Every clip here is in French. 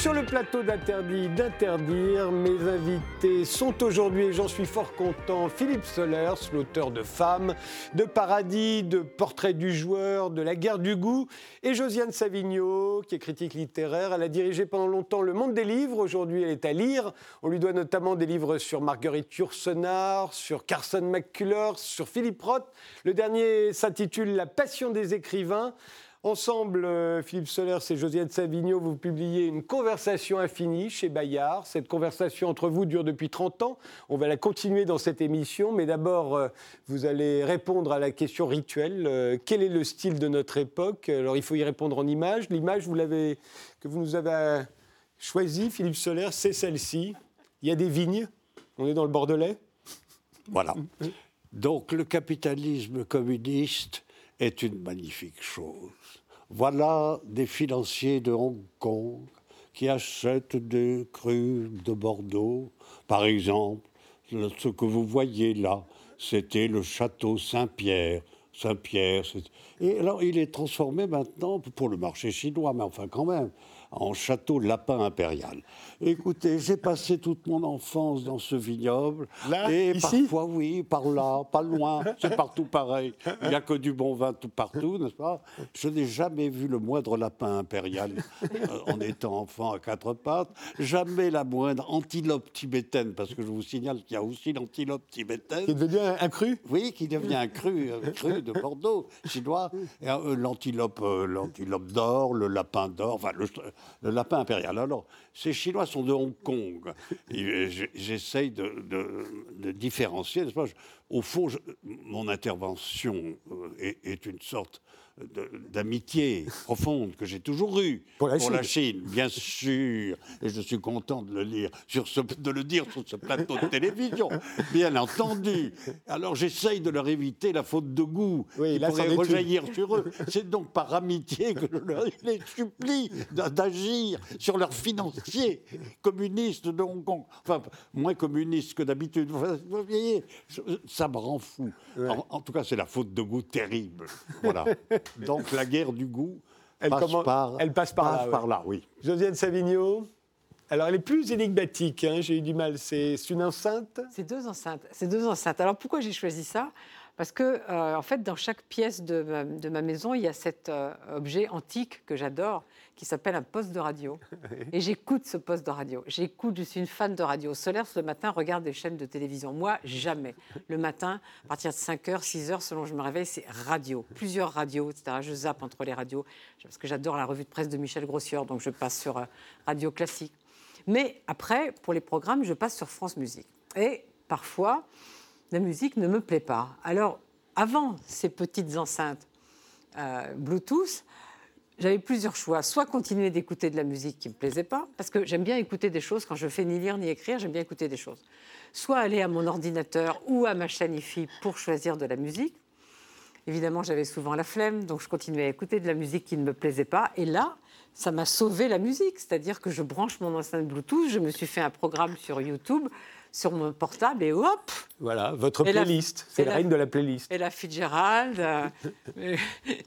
sur le plateau d'Interdit d'Interdire. Mes invités sont aujourd'hui, et j'en suis fort content, Philippe Solers, l'auteur de Femmes, de Paradis, de Portrait du joueur, de La guerre du goût, et Josiane Savigno, qui est critique littéraire. Elle a dirigé pendant longtemps Le Monde des livres. Aujourd'hui, elle est à lire. On lui doit notamment des livres sur Marguerite Yourcenar, sur Carson McCullers, sur Philippe Roth. Le dernier s'intitule La passion des écrivains. Ensemble, euh, Philippe Soler et Josiane Savigno, vous publiez une conversation infinie chez Bayard. Cette conversation entre vous dure depuis 30 ans. On va la continuer dans cette émission, mais d'abord, euh, vous allez répondre à la question rituelle. Euh, quel est le style de notre époque? Alors, il faut y répondre en images. L'image que vous nous avez choisie, Philippe Soler, c'est celle-ci. Il y a des vignes. On est dans le Bordelais? Voilà. Donc, le capitalisme communiste est une magnifique chose. Voilà des financiers de Hong Kong qui achètent des crus de Bordeaux. Par exemple, ce que vous voyez là, c'était le château Saint-Pierre. Saint-Pierre. Et alors, il est transformé maintenant pour le marché chinois, mais enfin, quand même en château lapin impérial. Écoutez, j'ai passé toute mon enfance dans ce vignoble. Là, et ici parfois, oui, par là, pas loin. C'est partout pareil. Il n'y a que du bon vin tout partout, n'est-ce pas? Je n'ai jamais vu le moindre lapin impérial euh, en étant enfant à quatre pattes. Jamais la moindre antilope tibétaine, parce que je vous signale qu'il y a aussi l'antilope tibétaine. Qui devient un, un cru? Oui, qui devient un cru, un cru de Bordeaux, chinois. Euh, l'antilope, euh, l'antilope d'or, le lapin d'or, enfin le, le lapin impérial. Alors, ces Chinois sont de Hong Kong. J'essaye de, différencier, pas? Au fond, mon intervention euh, est, une sorte d'amitié profonde que j'ai toujours eue Pour la Chine, bien sûr. Et je suis content de le lire sur ce, de le dire sur ce plateau de télévision, bien entendu. Alors j'essaye de leur éviter la faute de goût Oui, qui là, pourrait rejaillir sur eux. C'est donc par amitié que je leur- les supplie d'a- d'agir sur leurs financiers communistes de Hong Kong. Enfin, moins communistes que d'habitude. Vous voyez, ça me rend fou. En, en tout cas, c'est la faute de goût terrible. Voilà. Donc la guerre du goût Elle passe, par, elle passe par là, ouais. par là, oui. Josiane Savigno. Alors, elle est plus énigmatique, hein, j'ai eu du mal. C'est c'est une enceinte? C'est deux enceintes. C'est deux enceintes. Alors pourquoi j'ai choisi ça? Parce que euh, en fait, dans chaque pièce de ma, de ma maison, il y a cet euh, objet antique que j'adore, qui s'appelle un poste de radio. Et j'écoute ce poste de radio. J'écoute. Je suis une fan de radio. Solaire le matin regarde des chaînes de télévision. Moi, jamais. Le matin, à partir de 5h, 6h, selon je me réveille, c'est radio. Plusieurs radios, etc. Je zappe entre les radios parce que j'adore la revue de presse de Michel Grossieur, donc je passe sur euh, radio classique. Mais après, pour les programmes, je passe sur France Musique. Et parfois, la musique ne me plaît pas. Alors, avant ces petites enceintes euh, Bluetooth, j'avais plusieurs choix. Soit continuer d'écouter de la musique qui ne me plaisait pas, parce que j'aime bien écouter des choses quand je fais ni lire ni écrire, j'aime bien écouter des choses. Soit aller à mon ordinateur ou à ma chaîne IFI pour choisir de la musique. Évidemment, j'avais souvent la flemme, donc je continuais à écouter de la musique qui ne me plaisait pas. Et là, ça m'a sauvé la musique. C'est-à-dire que je branche mon enceinte Bluetooth, je me suis fait un programme sur YouTube, sur mon portable, et hop Voilà, votre Et la- playlist. C'est et la la- reine de la playlist. Ella Fitzgerald, euh,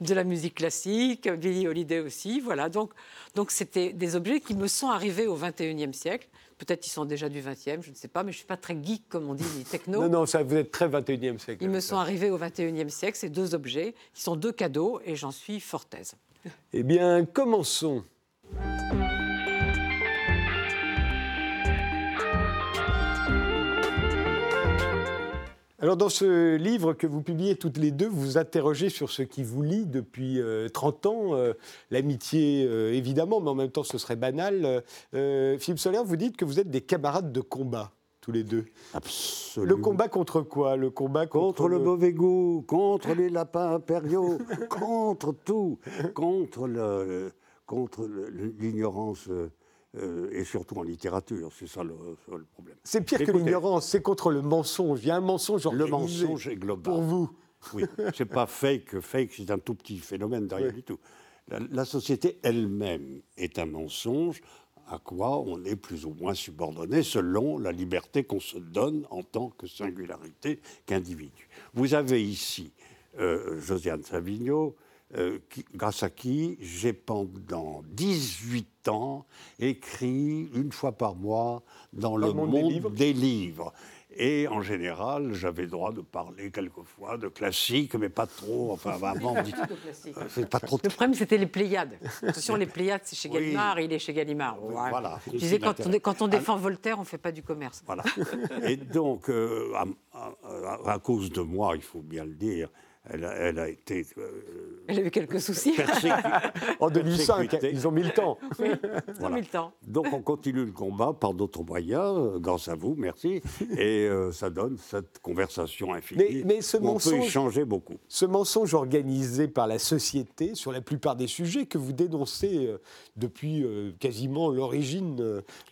de la musique classique, Billie Holiday aussi. Voilà. Donc, donc c'était des objets qui me sont arrivés au 21e siècle. Peut-être qu'ils sont déjà du 20e, je ne sais pas, mais je ne suis pas très geek, comme on dit, ni techno. Non, non, ça, vous êtes très 21e siècle. Ils me sont arrivés au 21e siècle, ces deux objets, qui sont deux cadeaux, et j'en suis fort aise. Eh bien, commençons. Alors, dans ce livre que vous publiez toutes les deux, vous vous interrogez sur ce qui vous lie depuis euh, 30 ans. euh, L'amitié, euh, évidemment, mais en même temps, ce serait banal. Euh, Philippe Soler, vous dites que vous êtes des camarades de combat, tous les deux. Absolument. Le combat contre quoi? Le combat contre, Contre le mauvais goût, contre les lapins impériaux, contre tout, contre le- l'ignorance euh, et surtout en littérature, c'est ça le, ça le problème. C'est pire que l'ignorance, c'est contre le mensonge. Il y a un mensonge Le organisé mensonge est global. Pour vous. Oui, c'est pas fake. Fake, c'est un tout petit phénomène derrière Oui. du tout. La, la société elle-même est un mensonge à quoi on est plus ou moins subordonné selon la liberté qu'on se donne en tant que singularité qu'individu. Vous avez ici euh, Josiane Savigno, euh, grâce à qui j'ai pendant 18 ans écrit une fois par mois dans, le, monde, Des livres. Et en général, j'avais le droit de parler quelquefois de classiques, mais pas trop. Enfin, avant, c'est pas trop. Le problème, c'était les Pléiades. Attention, les Pléiades, c'est chez Gallimard, il est chez Gallimard. Voilà. Je disais, quand on, quand on, défend Voltaire, on ne fait pas du commerce. Voilà. Et donc, euh, à, cause de moi, il faut bien le dire, elle a, été. Euh, elle a eu quelques soucis. en 2005, ils ont mis le temps. Oui, ils ont mis le temps. Donc on continue le combat par d'autres moyens, euh, grâce à vous, merci. Et euh, ça donne cette conversation infinie. Mais, ce mensonge, on peut échanger beaucoup. Ce mensonge organisé par la société sur la plupart des sujets que vous dénoncez depuis quasiment l'origine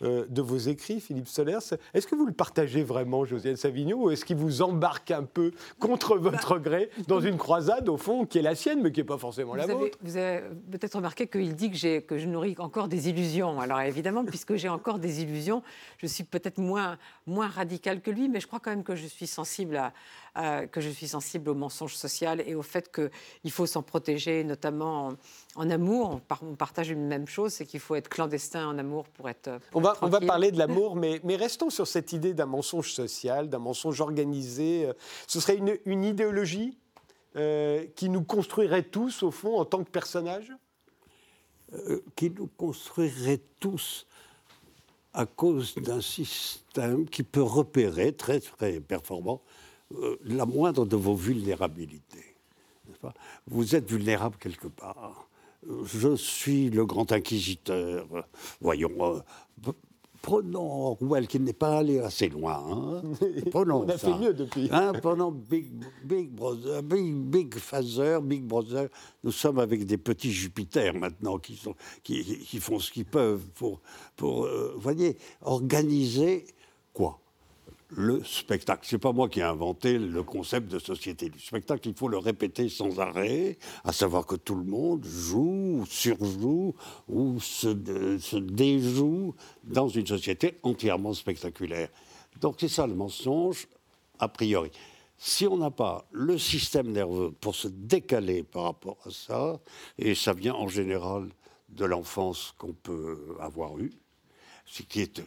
de vos écrits, Philippe Solers, est-ce que vous le partagez vraiment, Josiane Savigno, ou est-ce qu'il vous embarque un peu contre votre gré dans une croisade, au fond, qui est la sienne, mais qui n'est pas forcément la vôtre. Vous avez peut-être remarqué qu'il dit que, que je nourris encore des illusions. Alors évidemment, puisque j'ai encore des illusions, je suis peut-être moins, moins radical que lui, mais je crois quand même que je suis sensible à, que je suis sensible au mensonge social et au fait qu'il faut s'en protéger, notamment en, amour. On, partage une même chose, c'est qu'il faut être clandestin en amour pour être. on, va, on va parler de l'amour, mais, mais restons sur cette idée d'un mensonge social, d'un mensonge organisé. Ce serait une, une idéologie euh, qui nous construirait tous, au fond, en tant que personnages? Euh, Qui nous construirait tous à cause d'un système qui peut repérer, très très performant, euh, la moindre de vos vulnérabilités. Vous êtes vulnérable quelque part. Je suis le grand inquisiteur. Voyons, prenons Orwell, qui n'est pas allé assez loin. Hein. Prenons On a fait mieux depuis. Hein, prenons Big, Big Brother, Big, Big Father, Big Brother. Nous sommes avec des petits Jupiters maintenant qui, sont, qui, qui font ce qu'ils peuvent pour, pour euh, voyez, organiser quoi? Le spectacle. C'est pas moi qui ai inventé le concept de société du spectacle. Il faut le répéter sans arrêt, à savoir que tout le monde joue, surjoue ou se, se déjoue dans une société entièrement spectaculaire. Donc c'est ça le mensonge a priori. Si on n'a pas le système nerveux pour se décaler par rapport à ça, et ça vient en général de l'enfance qu'on peut avoir eue,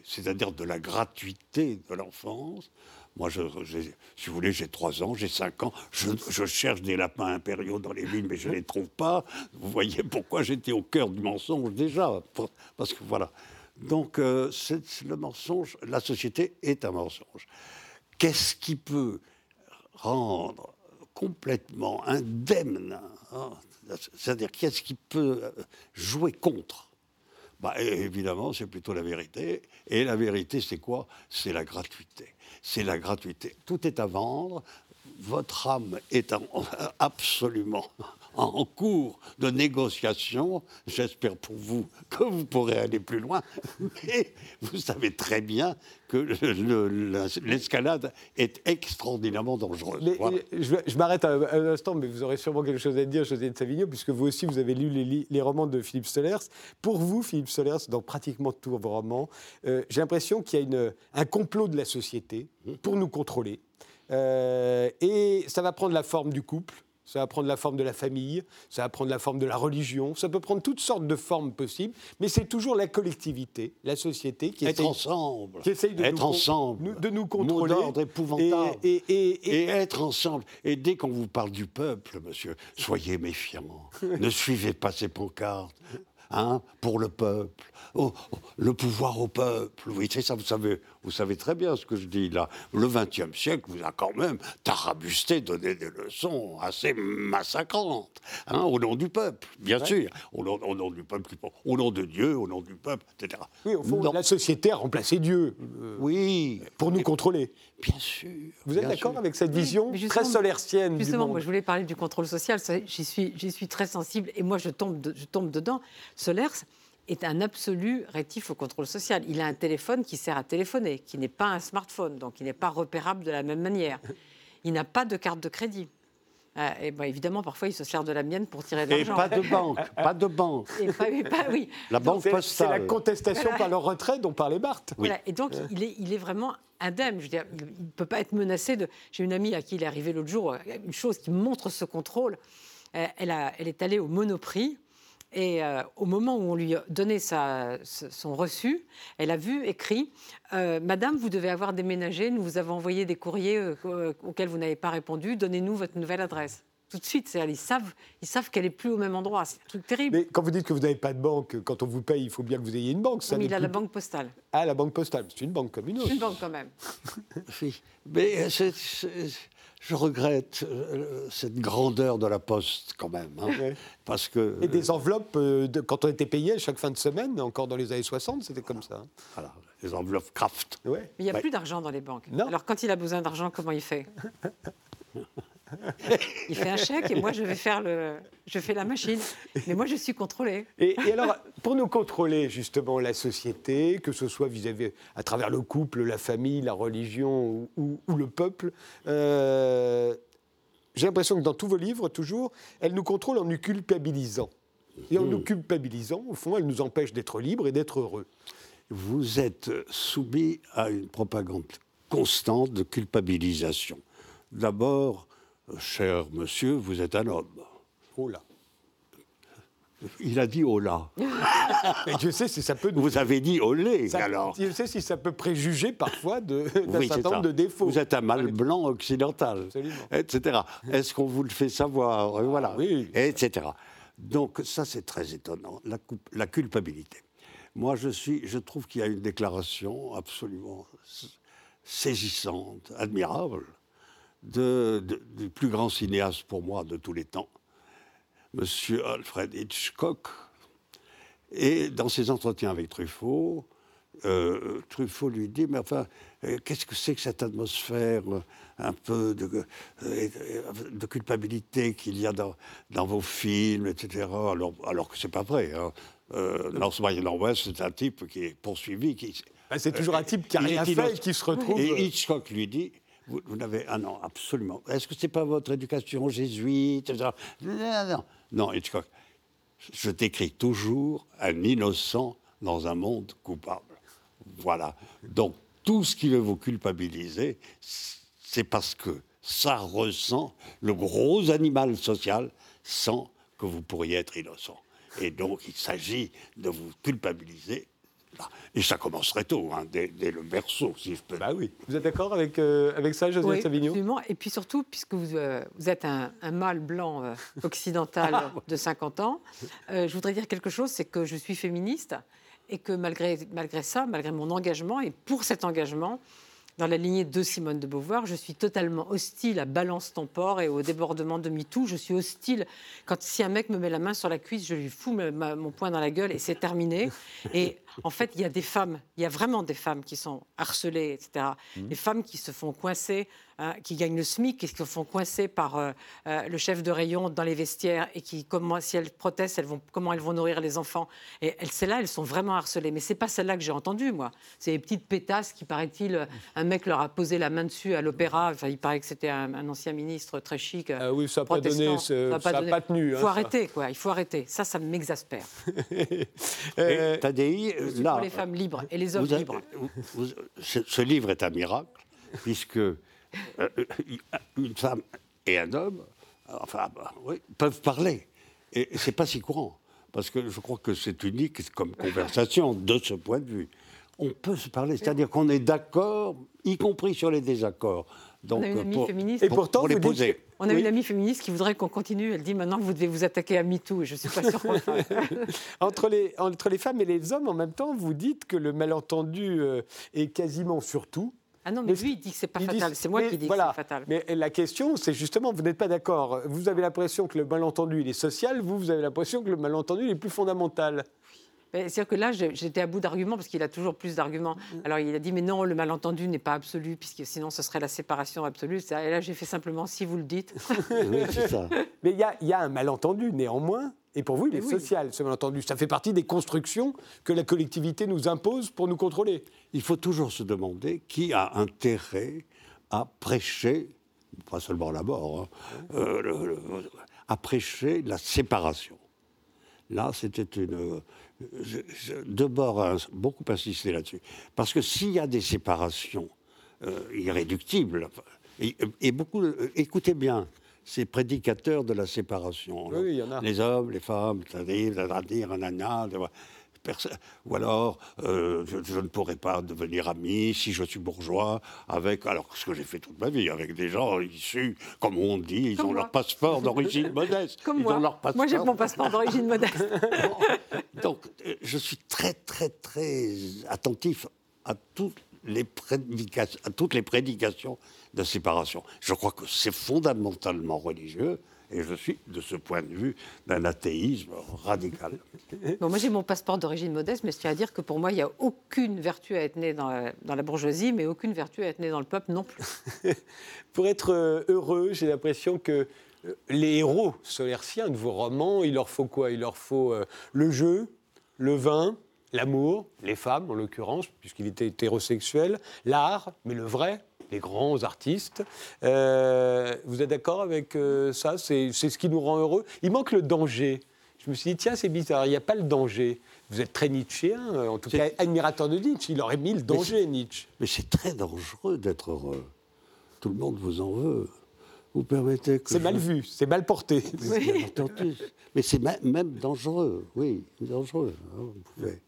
c'est-à-dire de la gratuité de l'enfance. Moi, si vous voulez, j'ai 3 ans, j'ai 5 ans, je, cherche des lapins impériaux dans les villes, mais je ne les trouve pas. Vous voyez pourquoi j'étais au cœur du mensonge déjà. parce que voilà. Donc, euh, le mensonge, la société est un mensonge. Qu'est-ce qui peut rendre complètement indemne hein, C'est-à-dire, qu'est-ce qui peut jouer contre bah, évidemment, c'est plutôt la vérité. Et la vérité, c'est quoi? C'est la gratuité. C'est la gratuité. Tout est à vendre. Votre âme est absolument en cours de négociation. J'espère pour vous que vous pourrez aller plus loin. Mais vous savez très bien que l'escalade est extraordinairement dangereuse. je, m'arrête un, instant, mais vous aurez sûrement quelque chose à dire, José de Savigno, puisque vous aussi, vous avez lu les, romans de Philippe Solers. Pour vous, Philippe Solers, dans pratiquement tous vos romans, euh, j'ai l'impression qu'il y a une, un complot de la société pour nous contrôler. Euh, et ça va prendre la forme du couple, ça va prendre la forme de la famille, ça va prendre la forme de la religion, ça peut prendre toutes sortes de formes possibles, mais c'est toujours la collectivité, la société qui être ensemble, qui essaye de, être nous, ensemble, de nous contrôler. Mot épouvantable. Et, et, et, être ensemble. Et dès qu'on vous parle du peuple, monsieur, soyez méfiants. ne suivez pas ces pancartes. Hein, pour le peuple. Oh, oh, le pouvoir au peuple. Oui, c'est ça, vous savez, vous savez très bien ce que je dis là. Le XXe siècle vous a quand même tarabusté, donné des leçons assez massacrantes, hein, au nom du peuple, bien sûr. Au nom, au nom, du peuple, au nom de Dieu, au nom du peuple, etc. Oui, au fond, la société a remplacé Dieu. Euh, oui. Pour nous contrôler. Bien sûr. Vous êtes d'accord avec cette vision très solertienne Justement, moi je voulais parler du contrôle social, j'y suis, suis très sensible et moi je tombe, je tombe dedans. Solers est un absolu rétif au contrôle social. Il a un téléphone qui sert à téléphoner, qui n'est pas un smartphone, donc il n'est pas repérable de la même manière. Il n'a pas de carte de crédit. Euh, et ben, évidemment, parfois, il se sert de la mienne pour tirer de l'argent. Et pas de banque, pas de banque. Et pas, oui. La banque postale. C'est la contestation par le retrait dont parlait Barthes. Voilà. Et donc, il est, il est vraiment indemne. Je veux dire, il ne peut pas être menacé de... J'ai une amie à qui il est arrivé l'autre jour, une chose qui montre ce contrôle. elle, a, elle est allée au Monoprix. Et euh, au moment où on lui donnait sa, son reçu, elle a vu écrit Madame, vous devez avoir déménagé, nous vous avons envoyé des courriers auxquels vous n'avez pas répondu, donnez-nous votre nouvelle adresse tout de suite. Ils savent, ils savent qu'elle est plus au même endroit. C'est un truc terrible. Mais quand vous dites que vous n'avez pas de banque, quand on vous paye, il faut bien que vous ayez une banque. Ça mais il a la banque postale. Ah, la banque postale. C'est une banque comme une autre. C'est une banque quand même. oui. Mais je regrette euh, cette grandeur de la poste quand même. Hein, parce que, Et des enveloppes, euh, de, quand on était payé à chaque fin de semaine, encore dans les années 60, c'était comme ça. Hein. Voilà, les enveloppes Kraft. Ouais. Mais il n'y a plus d'argent dans les banques. Non. Alors quand il a besoin d'argent, comment il fait? il fait un chèque et moi je vais faire le, je fais la machine. Mais moi je suis contrôlé. Et, alors pour nous contrôler justement la société, que ce soit vis-à-vis à travers le couple, la famille, la religion ou, le peuple. Euh, j'ai l'impression que dans tous vos livres, toujours, elle nous contrôle en nous culpabilisant. Et en nous hmm. culpabilisant, au fond, elle nous empêche d'être libres et d'être heureux. Vous êtes soumis à une propagande constante de culpabilisation. D'abord, Cher monsieur, vous êtes un homme. Oh là. Il a dit oh là. je sais si ça peut. Vous avez dit olé ça, alors. Je sais si ça peut préjuger parfois d'un certain nombre de défauts. Vous êtes un mâle blanc occidental, etc. Est-ce qu'on vous le fait savoir Voilà, oui. etc. Donc ça c'est très étonnant, la, la culpabilité. Moi je suis, je trouve qu'il y a une déclaration absolument saisissante, admirable du plus grand cinéaste pour moi de tous les temps, M. Alfred Hitchcock. Et dans ses entretiens avec Truffaut, euh, Truffaut lui dit, mais enfin, euh, qu'est-ce que c'est que cette atmosphère euh, un peu de, de culpabilité qu'il y a dans, dans, vos films, etc. Alors, alors que c'est pas vrai. Hein. Lance West, c'est un type qui est poursuivi. Qui, ah, c'est toujours un type qui a rien fait et qui se retrouve. Et Hitchcock lui dit, vous, n'avez. Ah non, absolument. Est-ce que ce n'est pas votre éducation jésuite Non, non, non. Hitchcock. Je décris toujours un innocent dans un monde coupable. Voilà. Donc, tout ce qui veut vous culpabiliser, c'est parce que ça ressent le gros animal social sans que vous pourriez être innocent. Et donc, il s'agit de vous culpabiliser et ça commencerait tôt, hein, dès, le berceau, si je peux. Bah oui. Vous êtes d'accord avec, euh, avec ça, José oui, Savignon Absolument. Et puis surtout, puisque vous, euh, vous êtes un, mâle blanc euh, occidental ah, de 50 ans, je voudrais dire quelque chose c'est que je suis féministe et que malgré, malgré ça, malgré mon engagement, et pour cet engagement, dans la lignée de Simone de Beauvoir, je suis totalement hostile à Balance ton port et au débordement de MeToo. Je suis hostile quand si un mec me met la main sur la cuisse, je lui fous mon poing dans la gueule et c'est terminé. Et en fait, il y a des femmes, il y a vraiment des femmes qui sont harcelées, etc. Mmh. Des femmes qui se font coincer Hein, qui gagnent le SMIC qui se font coincer par euh, euh, le chef de rayon dans les vestiaires et qui, comment, si elles protestent, elles vont, comment elles vont nourrir les enfants. Et celles-là, elles sont vraiment harcelées. Mais c'est pas celle-là que j'ai entendue, moi. C'est les petites pétasses qui, paraît-il, euh, un mec leur a posé la main dessus à l'opéra. Enfin, il paraît que c'était un, ancien ministre très chic. Ah oui, ça n'a pas donné, ça n'a pas, tenu. Il faut arrêter, quoi. Il faut arrêter. Ça, ça m'exaspère. euh, Tadei, là, pour les femmes libres et les hommes libres. ce livre est un miracle, puisque euh, une femme et un homme, enfin, bah, peuvent parler. Et c'est pas si courant, parce que je crois que c'est unique comme conversation de ce point de vue. On peut se parler, c'est-à-dire qu'on est d'accord, y compris sur les désaccords. Donc, on a une amie féministe. Et pourtant, les poser. On a une amie féministe qui voudrait qu'on continue. Elle dit maintenant vous devez vous attaquer à MeToo. Et je ne suis pas sûre qu'on entre, les, entre les femmes et les hommes, en même temps, vous dites que le malentendu euh, est quasiment sur tout. Ah non, mais, lui, il dit que c'est pas fatal. C'est moi qui dis que c'est fatal. Mais la question, c'est justement, vous n'êtes pas d'accord. Vous avez l'impression que le malentendu, il est social. Vous, vous avez l'impression que le malentendu, il est plus fondamental. C'est-à-dire que là, j'étais à bout d'arguments parce qu'il a toujours plus d'arguments. Mm. Alors il a dit, mais non, le malentendu n'est pas absolu, puisque sinon ce serait la séparation absolue. Et là, j'ai fait simplement, si vous le dites. oui, c'est ça. Mais il y, y, a un malentendu, néanmoins. Et pour vous, il est social, ce malentendu. Ça fait partie des constructions que la collectivité nous impose pour nous contrôler. Il faut toujours se demander qui a intérêt à prêcher, pas seulement la mort, hein, euh, à prêcher la séparation. Là, c'était une. de bord a beaucoup insisté là-dessus. Parce que s'il y a des séparations euh, irréductibles, et, et, beaucoup. écoutez bien, ces prédicateurs de la séparation. Oui, il y en a. Les hommes, les femmes, c'est-à-dire, nanana, ou alors, euh, je, ne pourrais pas devenir ami si je suis bourgeois avec, alors ce que j'ai fait toute ma vie, avec des gens issus, comme on dit, ils ont leur passeport d'origine modeste. Comme ils moi. Ont leur passeport. Moi, j'ai mon passeport d'origine modeste. Donc, euh, je suis très, très, très attentif à toutes les prédications, à toutes les prédications de séparation. Je crois que c'est fondamentalement religieux. Et je suis, de ce point de vue, d'un athéisme radical. Bon, moi, j'ai mon passeport d'origine modeste, mais je tiens à dire que pour moi, il n'y a aucune vertu à être né dans la, dans la, bourgeoisie, mais aucune vertu à être né dans le peuple non plus. pour être euh, heureux, j'ai l'impression que euh, les héros solerciens de vos romans, il leur faut quoi? Il leur faut euh, le jeu, le vin, l'amour, les femmes en l'occurrence, puisqu'il était hétérosexuel, l'art, mais le vrai, les grands artistes. Euh, vous êtes d'accord avec euh, ça? C'est ce qui nous rend heureux. Il manque le danger. Je me suis dit, tiens, c'est bizarre, il n'y a pas le danger. Vous êtes très nietzschéen, euh, en tout cas admirateur de Nietzsche. Il aurait mis le danger, Nietzsche. Mais c'est très dangereux d'être heureux. Tout le monde vous en veut. Vous permettez que. C'est mal vu, c'est mal porté. Oui. Mais c'est même dangereux, oui, dangereux. Hein, vous pouvez.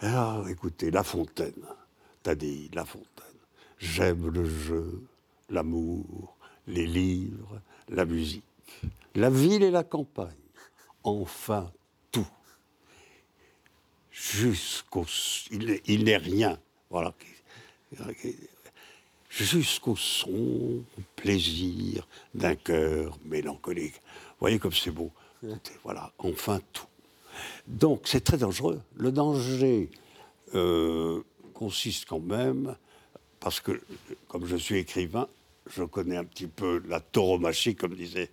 Alors, écoutez, La Fontaine, t'as dit La Fontaine. J'aime le jeu, l'amour, les livres, la musique, la ville et la campagne. Enfin, tout. Jusqu'au. Il n'est rien. Voilà. Jusqu'au son, plaisir d'un cœur mélancolique. Vous voyez comme c'est beau. Voilà, enfin tout. Donc c'est très dangereux. Le danger euh, consiste quand même parce que, comme je suis écrivain, je connais un petit peu la tauromachie, comme disait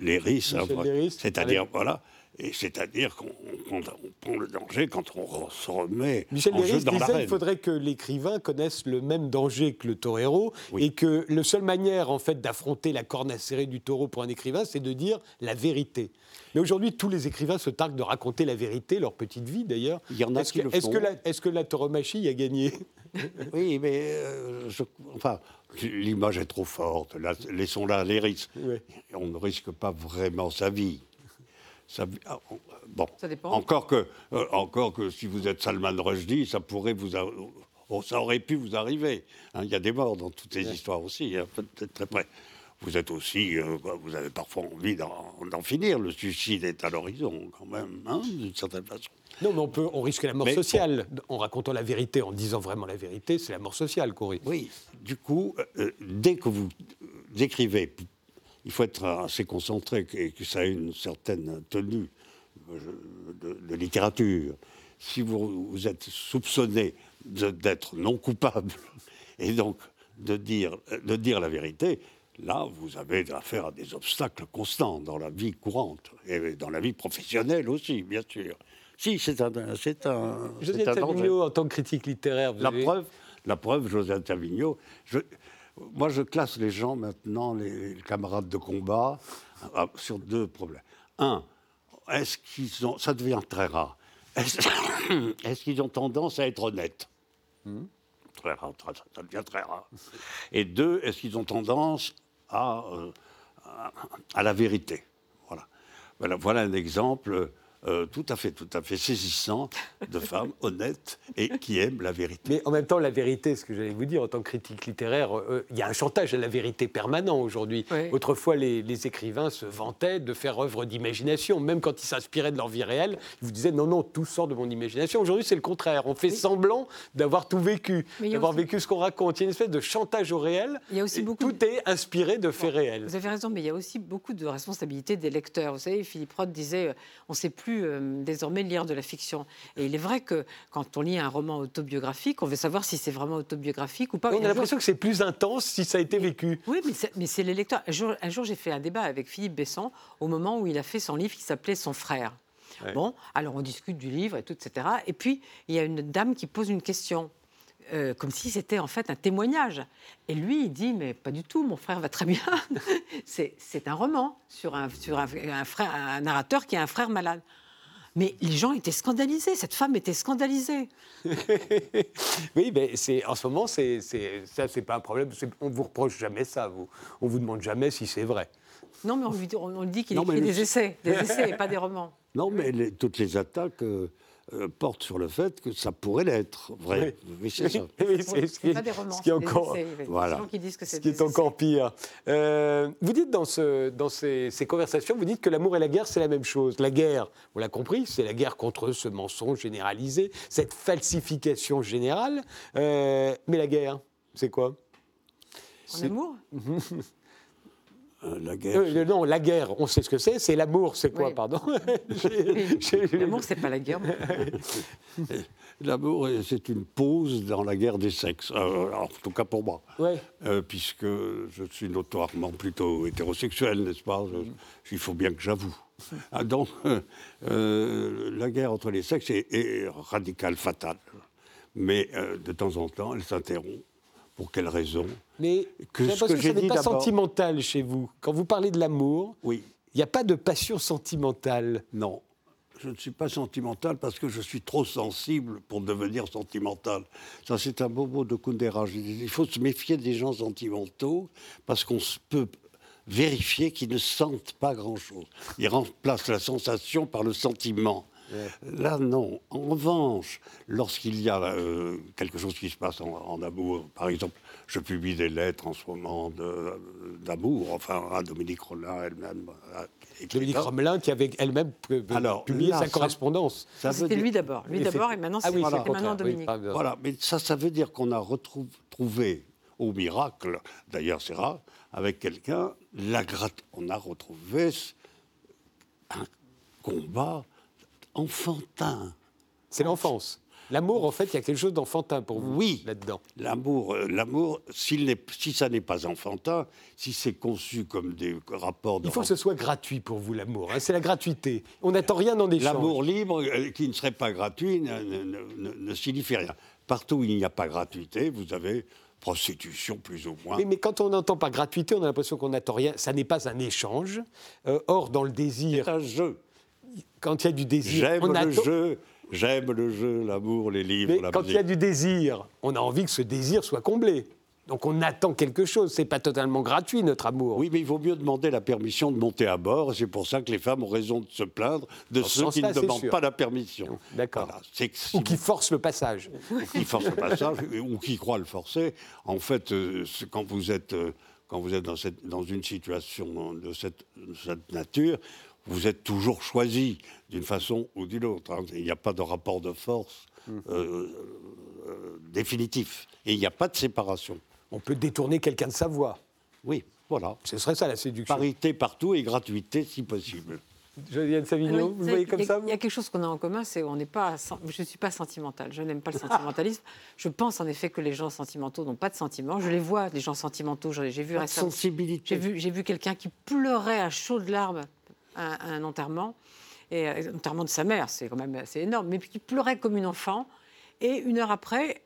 Léris. Hein, c'est-à-dire, voilà, et c'est-à-dire qu'on prend le danger quand on se remet Michel en jeu dans Il faudrait que l'écrivain connaisse le même danger que le torero et que la seule manière en fait d'affronter la corne acérée du taureau pour un écrivain, c'est de dire la vérité. Mais aujourd'hui, tous les écrivains se targuent de raconter la vérité, leur petite vie d'ailleurs. Il y en a est-ce que, est-ce que, la, est-ce que la tauromachie a gagné? Oui, mais euh, enfin, l'image est trop forte. Laissons-la les risques. On ne risque pas vraiment sa vie. Ah, bon, ça dépend. Encore que, euh, encore que si vous êtes Salman Rushdie, ça pourrait vous, oh, ça aurait pu vous arriver. Hein. Il y a des morts dans toutes ces histoires aussi, hein, peut-être très près vous êtes aussi, euh, vous avez parfois envie d'en finir. Le suicide est à l'horizon, quand même, hein, d'une certaine façon. Non, mais on, peut, on risque la mort sociale en racontant la vérité, en disant vraiment la vérité, c'est la mort sociale qu'on risque. Oui, du coup, euh, dès que vous écrivez, il faut être assez concentré et que ça ait une certaine tenue de, littérature. Si vous, vous êtes soupçonné d'être non coupable et donc de dire, de dire la vérité, Là, vous avez affaire à des obstacles constants dans la vie courante et dans la vie professionnelle aussi, bien sûr. Si, c'est un, c'est un. José Tavigno, en tant que critique littéraire, vous la preuve, la preuve, José Tavigno. Moi, je classe les gens maintenant, les, camarades de combat, euh, sur deux problèmes. Un, est-ce qu'ils ont, ça devient très rare. Est-ce, qu'ils ont tendance à être honnêtes? Hmm. Très rare, ça devient très rare. Et deux, est-ce qu'ils ont tendance euh, à, à, la vérité? Voilà. voilà. Voilà, un exemple euh, tout à fait, tout à fait saisissant de femmes honnêtes et qui aiment la vérité. Mais en même temps, la vérité, ce que j'allais vous dire en tant que critique littéraire, euh, il y a un chantage à la vérité permanent aujourd'hui. Autrefois, les, écrivains se vantaient de faire œuvre d'imagination, même quand ils s'inspiraient de leur vie réelle, ils vous disaient non, non, tout sort de mon imagination. Aujourd'hui, c'est le contraire. On fait semblant d'avoir tout vécu, d'avoir vécu ce qu'on raconte. Il y a une espèce de chantage au réel. Il y a aussi beaucoup tout est inspiré de faits réels. Vous avez raison, mais il y a aussi beaucoup de responsabilités des lecteurs. Vous savez, Philippe Roth disait, on ne sait plus euh, désormais lire de la fiction. Et il est vrai que quand on lit un roman autobiographique, on veut savoir si c'est vraiment autobiographique ou pas. On a l'impression que c'est plus intense si ça a été vécu. Oui, mais c'est les lecteurs. Un jour, jour j'ai fait un débat avec Philippe Besson au moment où il a fait son livre qui s'appelait Son frère. Bon, alors on discute du livre et tout, etc. Et puis, il y a une dame qui pose une question. Euh, comme si c'était en fait un témoignage. Et lui, il dit, mais pas du tout, mon frère va très bien. c'est un roman sur, un, sur un, frère, un narrateur qui a un frère malade. Mais les gens étaient scandalisés, cette femme était scandalisée. oui, mais c'est, en ce moment, c'est, c'est, ça, c'est pas un problème. C'est- on vous reproche jamais ça. Vous, on vous demande jamais si c'est vrai. Non, mais on lui, on- on lui dit qu'il Non, écrit des essais, des essais et pas des romans. Non, mais les- toutes les attaques euh, euh, portent sur le fait que ça pourrait l'être vrai. Oui, c'est ça. Oui, c'est ce qui, pas des romans, ce qui est des encore, essais. Il y a Voilà. des gens qui disent que c'est ce qui est encore pire. Euh, vous dites dans, ce, dans ces, ces conversations, vous dites que l'amour et la guerre, c'est la même chose. La guerre, on l'a compris, c'est la guerre contre ce mensonge généralisé, cette falsification générale. Euh, mais la guerre, c'est quoi? En amour? Euh, la guerre. Euh, Non, la guerre, on sait ce que c'est. C'est l'amour, c'est quoi, Oui. pardon L'amour, c'est pas la guerre. L'amour, euh, c'est une pause dans la guerre des sexes. Euh, alors, en tout cas pour moi. Ouais. Euh, puisque je suis notoirement plutôt hétérosexuel, n'est-ce pas? Je- Il faut bien que j'avoue. Ah, donc, euh, euh, la guerre entre les sexes est, est radicale, fatale. Mais euh, de temps en temps, elle s'interrompt. Pour quelle raison Mais Que j'ai ce l'impression que que j'ai ça n'est dit pas sentimental chez vous. Quand vous parlez de l'amour, Oui, il n'y a pas de passion sentimentale. non. Je ne suis pas sentimental parce que je suis trop sensible pour devenir sentimental. Ça, c'est un beau mot de Kundera. Il faut se méfier des gens sentimentaux parce qu'on peut vérifier qu'ils ne sentent pas grand-chose. Ils remplacent la sensation par le sentiment. Là, non. En revanche, lorsqu'il y a euh, quelque chose qui se passe en, en amour, par exemple, je publie des lettres en ce moment d'amour, enfin, à Dominique Rollin elle-même. à- Dominique etc. Romelin qui avait elle-même publié là, sa ça- correspondance. C'était dire- lui d'abord. Lui Et d'abord, c'est- et maintenant, Ah c'est oui, Voilà. maintenant oui, Dominique. pardon. Voilà, mais ça, ça veut dire qu'on a retrouv- trouvé au miracle, d'ailleurs c'est rare, avec quelqu'un, la gratte, on a retrouvé un combat enfantin. C'est l'enfance. L'amour, en fait, il y a quelque chose d'enfantin pour vous Oui. là-dedans. L'amour, euh, l'amour, si ça n'est pas enfantin, si c'est conçu comme des rapports de Il faut que ce soit gratuit pour vous, l'amour. hein. C'est la gratuité. On n'attend rien en échange. L'amour libre, euh, qui ne serait pas gratuit, ne, ne- ne- ne- ne signifie rien. Partout où il n'y a pas gratuité, vous avez prostitution plus ou moins. Mais, mais quand on n'entend pas gratuité, on a l'impression qu'on n'attend rien. Ça n'est pas un échange. Euh, or, dans le désir, C'est un jeu. Quand il y a du désir, J'aime on le jeu, j'aime le jeu, l'amour, les livres, Mais la quand il y a du désir, on a envie que ce désir soit comblé. Donc on attend quelque chose. C'est pas totalement gratuit notre amour. Oui, mais il vaut mieux demander la permission de monter à bord. C'est pour ça que les femmes ont raison de se plaindre de Dans ce ceux qui ne demandent sûr. pas la permission. D'accord. Voilà. Si Ou qui force le passage. ou qui force le passage, ou qui croit le forcer. En fait, euh, quand vous êtes, euh, quand vous êtes dans, cette- dans une situation de cette, de cette nature, vous êtes toujours choisi d'une façon ou d'une autre. hein. Il n'y a pas de rapport de force euh, euh, définitif. Et il n'y a pas de séparation. On peut détourner quelqu'un de sa voix. Oui, voilà. Ce serait ça la séduction. Parité partout et gratuité si possible. Josiane Savigno, Alors, vous il y a- voyez comme a- ça Il y a quelque chose qu'on a en commun, c'est qu'on n'est pas. Je ne suis pas sentimentale. Je n'aime pas le sentimentalisme. Je pense en effet que les gens sentimentaux n'ont pas de sentiments. Je les vois, les gens sentimentaux. J'ai vu de récemment. sensibilité. J'ai vu, j'ai vu quelqu'un qui pleurait à chaudes larmes un enterrement, et euh, enterrement de sa mère, c'est quand même assez énorme, mais qui pleurait comme une enfant. Et une heure après,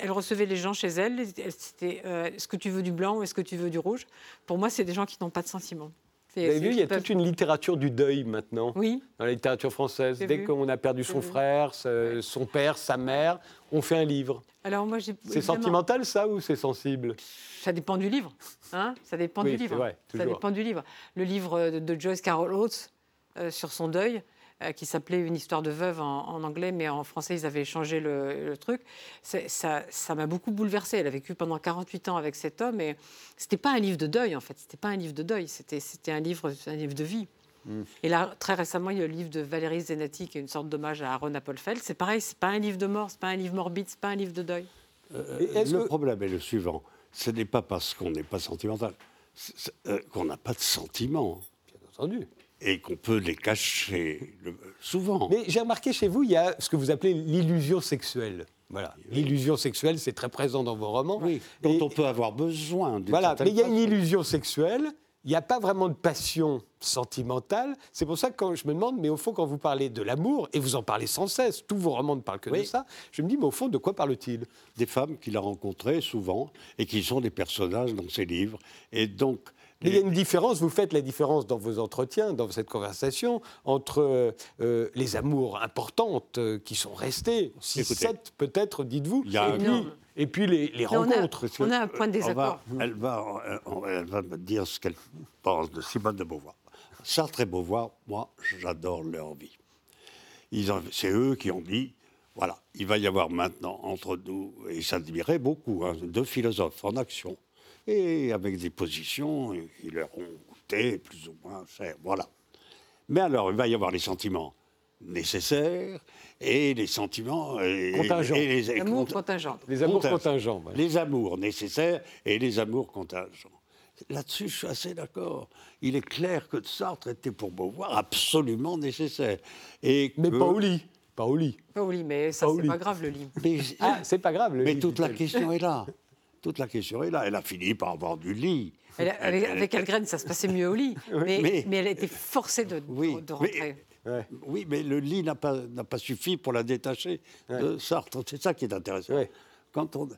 elle recevait les gens chez elle. elle- C'était euh, est-ce que tu veux du blanc ou est-ce que tu veux du rouge? Pour moi, c'est des gens qui n'ont pas de sentiments. C'est- Vous avez c'est- vu, il y a peuvent- toute une littérature du deuil maintenant. Oui. Dans la littérature française. Dès qu'on a perdu son frère, ce- son père, sa mère, on fait un livre. Alors moi, j'ai. C'est évidemment, sentimental ça ou c'est sensible? Ça dépend du livre. Hein ça dépend Oui, du livre. vrai, ça toujours. dépend du livre. Le livre de, de Joyce Carol Oates euh, sur son deuil, euh, qui s'appelait Une histoire de veuve en, en anglais, mais en français, ils avaient changé le, le truc. Ça ça m'a beaucoup bouleversée. Elle a vécu pendant 48 ans avec cet homme et c'était pas un livre de deuil, en fait. C'était pas un livre de deuil, c'était c'était un livre, un livre de vie. Mm. Et là, très récemment, il y a le livre de Valérie Zenati, qui est une sorte d'hommage à Aaron Appelfeld. C'est pareil, c'est pas un livre de mort, c'est pas un livre morbide, c'est pas un livre de deuil. Et est-ce le que- problème est le suivant. Ce n'est pas parce qu'on n'est pas sentimental, euh, qu'on n'a pas de sentiments Bien entendu. Et qu'on peut les cacher le- souvent. Mais j'ai remarqué chez vous, il y a ce que vous appelez l'illusion sexuelle. Voilà. L'illusion sexuelle, c'est très présent dans vos romans. oui, dont Et- on peut avoir besoin. Voilà, mais il y a une illusion sexuelle, il n'y a pas vraiment de passion sentimentale. C'est pour ça que quand je me demande, mais au fond, quand vous parlez de l'amour, et vous en parlez sans cesse, tous vos romans ne parlent que de ça, je me dis, mais au fond, de quoi parle-t-il? Des femmes qu'il a rencontrées souvent et qui sont des personnages dans ses livres. Et donc, Mais il y a une différence, vous faites la différence dans vos entretiens, dans cette conversation, entre euh, les amours importantes euh, qui sont restées, 6, 7 peut-être, dites-vous, et, un- puis, et puis les, les Mais on a- rencontres. on a un point de désaccord. va- elle, va, euh, elle va me dire ce qu'elle pense de Simone de Beauvoir. Sartre et Beauvoir, moi, j'adore leur vie. C'est eux qui ont dit, voilà, il va y avoir maintenant entre nous, et ils s'admiraient beaucoup, hein, deux philosophes en action, et avec des positions qui leur ont coûté plus ou moins cher. Voilà. Mais alors, il va y avoir les sentiments nécessaires et les sentiments... et- Contingents. et les- L'amour cont- contingent. Les amours Contingent. contingents. ouais. les amours nécessaires et les amours contingents. Là-dessus, je suis assez d'accord. Il est clair que Sartre était pour Beauvoir absolument nécessaire. Et Mais que- pas au lit. Pas au lit. Pas au lit, mais ça, c'est pas grave, le lit. Mais, Ah, c'est pas grave. le mais lit, toute la question est là. Toute la question est là. Elle a fini par avoir du lit. Elle- avec, avec Algren, ça se passait mieux au lit, mais, Mais- mais elle a été forcée de, de- Oui, de mais- rentrer. Ouais. Oui, mais le lit n'a pas, n'a pas suffi pour la détacher de Sartre. C'est ça qui est intéressant. Ouais. Quand on,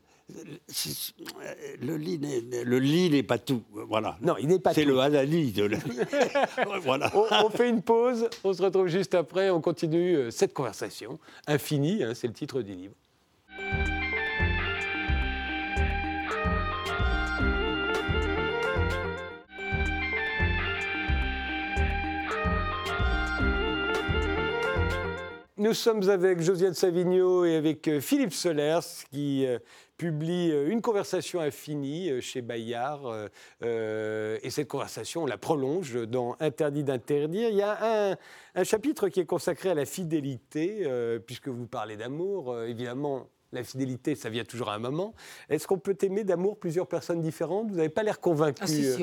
le lit n'est, le lit n'est pas tout. Voilà. Non, il n'est pas C'est tout. le halali de la... voilà. On, on fait une pause, on se retrouve juste après, on continue euh, cette conversation infinie, hein, c'est le titre du livre. Nous sommes avec Josiane Savigno et avec euh, Philippe Solers qui euh, publie euh, une conversation infinie chez Bayard. euh, et cette conversation, on la prolonge dans Interdit d'interdire. Il y a un, un chapitre qui est consacré à la fidélité, euh, puisque vous parlez d'amour. euh, évidemment, la fidélité, ça vient toujours à un moment. Est-ce qu'on peut aimer d'amour plusieurs personnes différentes? Vous n'avez pas l'air convaincu. Ah, si, si,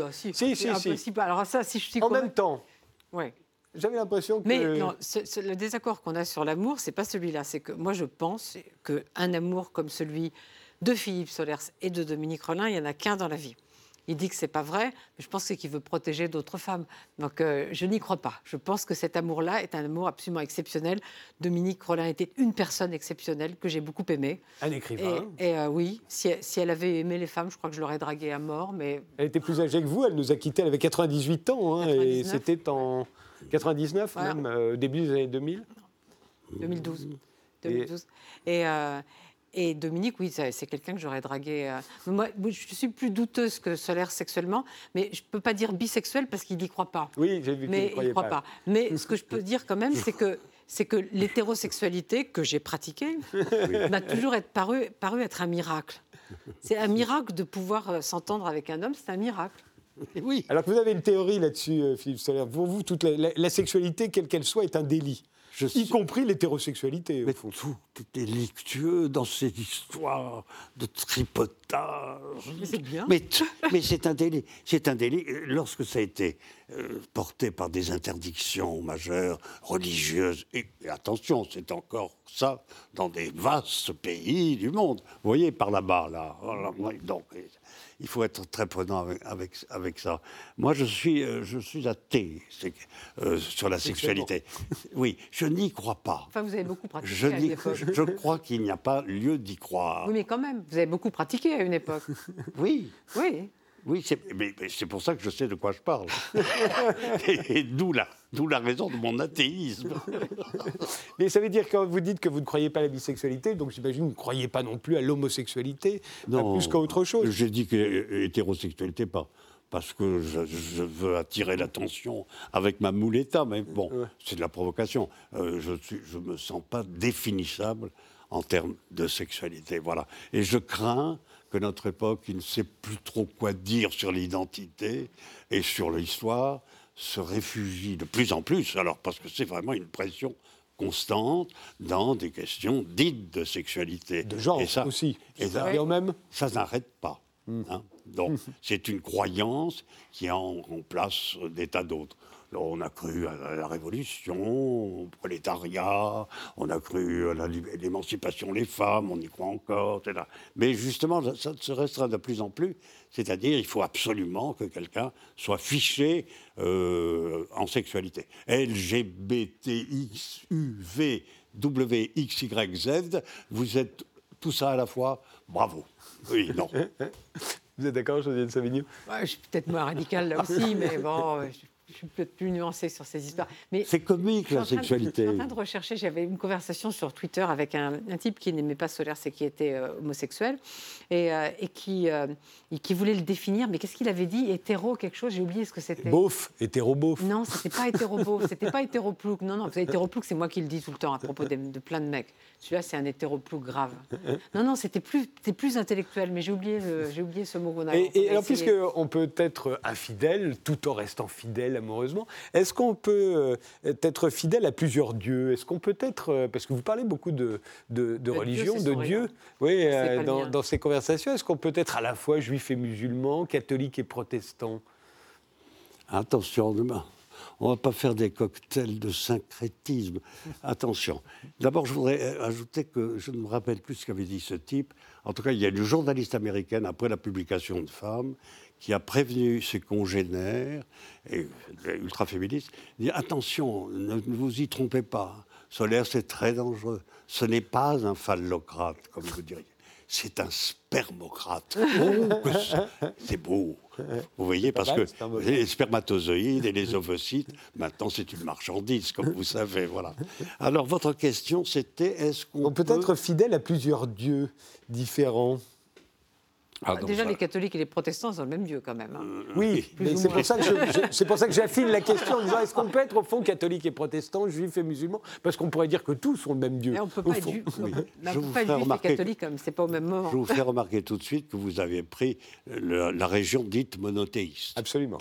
ah, si, Si. Alors ça, si je suis En même temps, Ouais. J'avais l'impression que... Mais non, ce- ce- le désaccord qu'on a sur l'amour, c'est pas celui-là. C'est que moi, je pense qu'un amour comme celui de Philippe Solers et de Dominique Rollin, il n'y en a qu'un dans la vie. Il dit que c'est pas vrai, mais je pense c'est qu'il veut protéger d'autres femmes. Donc euh, je n'y crois pas. Je pense que cet amour-là est un amour absolument exceptionnel. Dominique Rollin était une personne exceptionnelle que j'ai beaucoup aimée. Un écrivain. et, euh, oui, si, elle- si elle avait aimé les femmes, je crois que je l'aurais draguée à mort. Mais Elle était plus âgée que vous, elle nous a quittés, elle avait 98 ans, hein, et 99. c'était en 99, Ouais. même, euh, début des années 2000. 2012. Et- 2012. Et, euh, et Dominique, oui, c'est quelqu'un que j'aurais dragué. euh. Moi, je suis plus douteuse que Solaire sexuellement, mais je ne peux pas dire bisexuel parce qu'il n'y croit pas. Oui, j'ai vu qu'il ne croit pas. Mais ce que je peux dire quand même, c'est que c'est que l'hétérosexualité que j'ai pratiquée m'a toujours être paru, paru être un miracle. C'est un miracle de pouvoir s'entendre avec un homme, c'est un miracle. Et oui. Alors que vous avez une théorie là-dessus, euh, Philippe Soler. Pour vous, toute la, la- la sexualité, quelle qu'elle soit, est un délit. Je Y compris l'hétérosexualité, au Mais fond. tout est délictueux dans ces histoires de tripotage. Mais c'est bien. Mais, mais c'est un délit. C'est un délit. Lorsque ça a été euh, porté par des interdictions majeures, religieuses, et, et attention, c'est encore ça dans des vastes pays du monde. Vous voyez par là-bas, là. Ouais, Donc, il faut être très prudent avec, avec, avec ça. Moi, je suis, euh, je suis athée euh, sur la sexualité. Oui, je n'y crois pas. Enfin, vous avez beaucoup pratiqué Je, à une époque. je- je crois qu'il n'y a pas lieu d'y croire. Oui, mais quand même, vous avez beaucoup pratiqué à une époque. Oui, Oui. Oui, c'est, mais, mais c'est pour ça que je sais de quoi je parle. et et d'où, la, raison de mon athéisme. Mais ça veut dire que quand vous dites que vous ne croyez pas à la bisexualité, donc j'imagine que vous ne croyez pas non plus à l'homosexualité, plus qu'à autre chose. J'ai dit que euh, hétérosexualité, pas. Parce que je, je veux attirer l'attention avec ma mouletta, mais bon, c'est de la provocation. Euh, je ne me sens pas définissable en termes de sexualité. Voilà. Et je crains que notre époque, qui ne sait plus trop quoi dire sur l'identité et sur l'histoire, se réfugie de plus en plus, alors parce que c'est vraiment une pression constante dans des questions dites de sexualité. De genre Et ça- aussi. Et ça, Et même, ça n'arrête pas. hein. Donc, c'est une croyance qui a en, en place des tas d'autres. On a cru à la Révolution, au prolétariat, on a cru à l'émancipation des femmes, on y croit encore, etc. Mais justement, ça, se restreint de plus en plus. C'est-à-dire, il faut absolument que quelqu'un soit fiché euh, en sexualité. LGBTX, UV, WXYZ, vous êtes tout ça à la fois, bravo. Oui, non. Vous êtes d'accord, Josiane Savigny? Je suis peut-être moins radicale là aussi, mais bon, je suis peut-être plus nuancée sur ces histoires. Mais c'est comique la sexualité. je suis en train de rechercher. J'avais une conversation sur Twitter avec un, type qui n'aimait pas Solaire, c'est qui était euh, homosexuel et, euh, et qui, euh, qui voulait le définir. Mais qu'est-ce qu'il avait dit Hétéro quelque chose J'ai oublié ce que c'était. Beauf, hétéro-beauf. Non, c'était pas hétéro-beauf, c'était pas hétéro-plouc. Non, non, hétéro-plouc, c'est moi qui le dis tout le temps à propos de, de plein de mecs. Celui-là, c'est un hétéroplouc grave. Non, non, c'était plus, plus intellectuel, mais j'ai oublié, j'ai oublié ce mot qu'on a. Et, et alors, puisqu'on peut être infidèle tout en restant fidèle amoureusement, est-ce qu'on peut euh, être fidèle à plusieurs dieux? Est-ce qu'on peut être. Euh, parce que vous parlez beaucoup de, de, religion, de Dieu, oui, euh, dans, dans, ces conversations. Est-ce qu'on peut être à la fois juif et musulman, catholique et protestant? Attention, demain on ne va pas faire des cocktails de syncrétisme. Attention. D'abord, je voudrais ajouter que je ne me rappelle plus ce qu'avait dit ce type. En tout cas, il y a une journaliste américaine, après la publication de Femmes, qui a prévenu ses congénères, et ultra féministes, dit attention, ne, vous y trompez pas. Solaire, c'est très dangereux. Ce n'est pas un phallocrate, comme vous diriez c'est un spermocrate. Oh, c'est beau. Vous voyez, parce que les spermatozoïdes et les ovocytes, maintenant c'est une marchandise, comme vous savez. Voilà. Alors votre question, c'était est-ce qu'on peut, peut être fidèle à plusieurs dieux différents? Ah, déjà, les catholiques et les protestants sont le même Dieu quand même. Hein. Oui, c'est pour, ça que pour ça que j'affine la question en disant est-ce qu'on peut être au fond catholique et protestant, juif et musulman? Parce qu'on pourrait dire que tous sont le même Dieu. on ne peut pas être, juif et catholique, c'est pas au même moment. Je vous fais remarquer tout de suite que vous avez pris la région dite monothéiste. Absolument.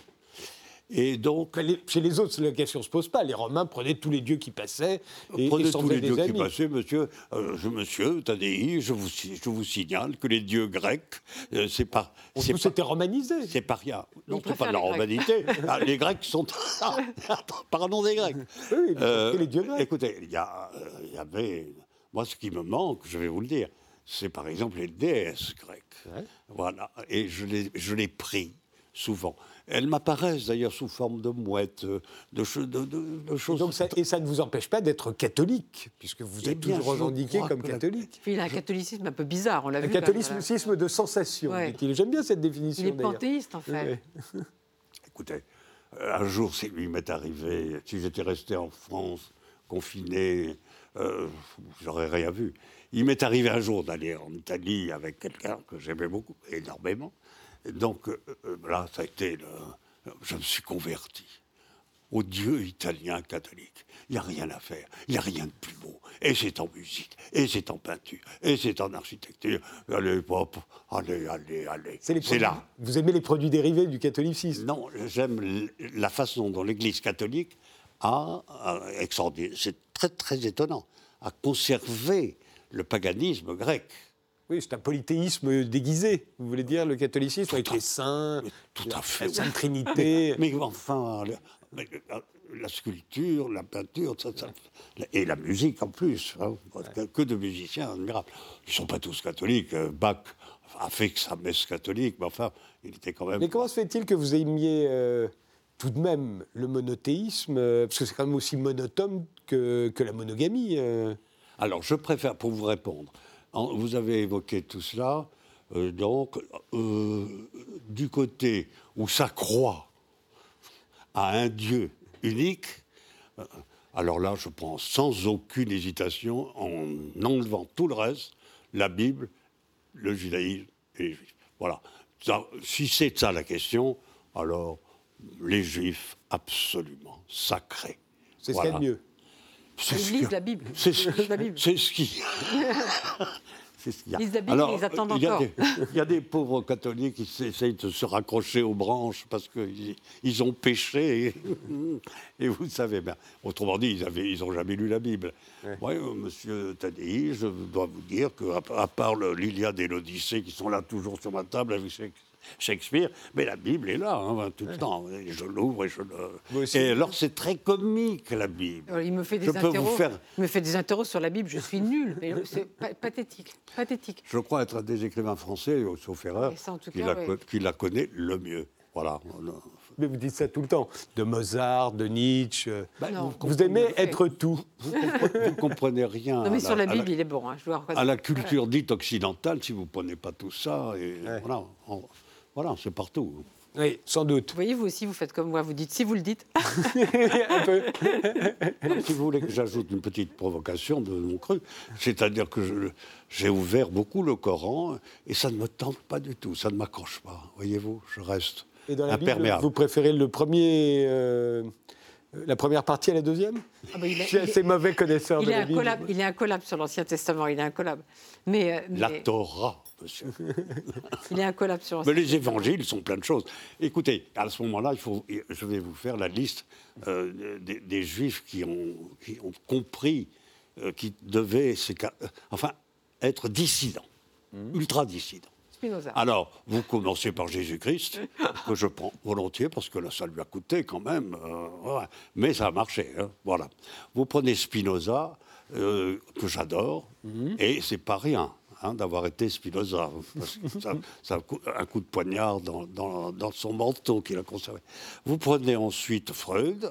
Et donc, chez les autres, la question ne se pose pas. Les Romains prenaient tous les dieux qui passaient et, prenaient tous les dieux qui passaient, monsieur. Euh, je, monsieur Tadei, je vous, je vous signale que les dieux grecs, euh, c'est pas. C'était romanisé. C'est pas rien. Non, c'est pas de la romanité. Ah, les Grecs sont. Pardon des Grecs. Oui, euh, les dieux grecs. Écoutez, il y, y, avait. Moi, ce qui me manque, je vais vous le dire, c'est par exemple les déesses grecques. Voilà. Et je les, je les prie souvent. Elles m'apparaissent d'ailleurs sous forme de mouettes, de, de, choses. et ça ne vous empêche pas d'être catholique, puisque vous êtes toujours revendiqué comme catholique. il a un catholicisme un peu bizarre, on l'a vu. Un catholicisme de sensation, J'aime bien cette définition. Il est panthéiste, en fait. Écoutez, euh, un jour, c'est lui m'est arrivé, si j'étais resté en France, confiné, euh, j'aurais rien vu. Il m'est arrivé un jour d'aller en Italie avec quelqu'un que j'aimais beaucoup, énormément. Donc euh, euh, là, ça a été. je me suis converti au Dieu italien catholique. Il n'y a rien à faire, il n'y a rien de plus beau. Et c'est en musique, et c'est en peinture, et c'est en architecture. Allez, pop, allez, allez, allez. C'est là. Vous aimez les produits dérivés du catholicisme? Non, j'aime la façon dont l'Église catholique a, c'est très très étonnant, a conservé le paganisme grec. Oui, c'est un polythéisme déguisé, vous voulez dire, le catholicisme, avec les saints, tout à fait, la Sainte Trinité. mais enfin, la, sculpture, la peinture, et la musique en plus, hein, que de musiciens admirables. Ils ne sont pas tous catholiques. Euh, Bach a fait que sa messe catholique, mais enfin, il était quand même. Mais comment se fait-il que vous aimiez euh, tout de même le monothéisme, euh, parce que c'est quand même aussi monotone que, que la monogamie Alors, je préfère, pour vous répondre, vous avez évoqué tout cela. Euh, donc, euh, du côté où ça croit à un Dieu unique, euh, alors là, je prends sans aucune hésitation, en enlevant tout le reste, la Bible, le judaïsme et les juifs. Voilà. si c'est ça la question, alors les juifs, absolument sacrés. C'est ce qu'il y a de mieux. Ils la Bible. C'est ce, qui. C'est ce qu'il y a. Ils la Bible, ils attendent encore. Il y a des pauvres catholiques qui essayent de se raccrocher aux branches parce qu'ils ils ont péché. Et, vous savez, bien, autrement dit, ils n'ont ils jamais lu la Bible. Oui, euh, monsieur Tadei, je dois vous dire qu'à à part l'Iliade et l'Odyssée qui sont là toujours sur ma table avec Shakespeare, mais la Bible est là hein, tout le temps. je l'ouvre et je le. Et alors c'est très comique la Bible. il me fait des interros. Faire... Il me fait des interros sur la Bible. Je suis nul, c'est pathétique, pathétique. Je crois être un des écrivains français, sauf erreur, qui, la, qui la connaît le mieux. Voilà. Mais vous dites ça tout le temps. De Mozart, de Nietzsche. Bah, vous, aimez être tout. Vous ne comprenez rien. Non, mais sur la, Bible, il est bon. Hein, à la culture dite occidentale, si vous ne prenez pas tout ça, et voilà, Voilà, c'est partout. Oui, sans doute. Vous voyez, vous aussi, vous faites comme moi, vous dites si vous le dites. Un peu. si vous voulez que j'ajoute une petite provocation de mon cru, c'est-à-dire que j'ai ouvert beaucoup le Coran et ça ne me tente pas du tout, ça ne m'accroche pas. Voyez-vous, je reste Et dans la Bible, imperméable. vous préférez le premier, euh, la première partie à la deuxième? Ah bah, il, a- Je suis il- assez mauvais connaisseur il de est la Bible. il est incollable sur l'Ancien Testament, il est incollable. Mais, euh, La mais Torah, monsieur. il est incollable sur Mais l'Ancien les évangiles sont plein de choses. Écoutez, à ce moment-là, il faut, je vais vous faire la liste euh, des, des juifs qui ont, qui ont compris euh, qu'ils devaient euh, enfin, être dissidents, ultra dissidents. Spinoza. Alors, vous commencez par Jésus-Christ, que je prends volontiers, parce que là, ça lui a coûté quand même. euh, ouais. Mais ça a marché. hein, voilà. Vous prenez Spinoza, euh, que j'adore, et c'est pas rien. hein, d'avoir été Spinoza, parce que ça, ça a un coup de poignard dans, dans- dans son manteau qu'il a conservé. Vous prenez ensuite Freud,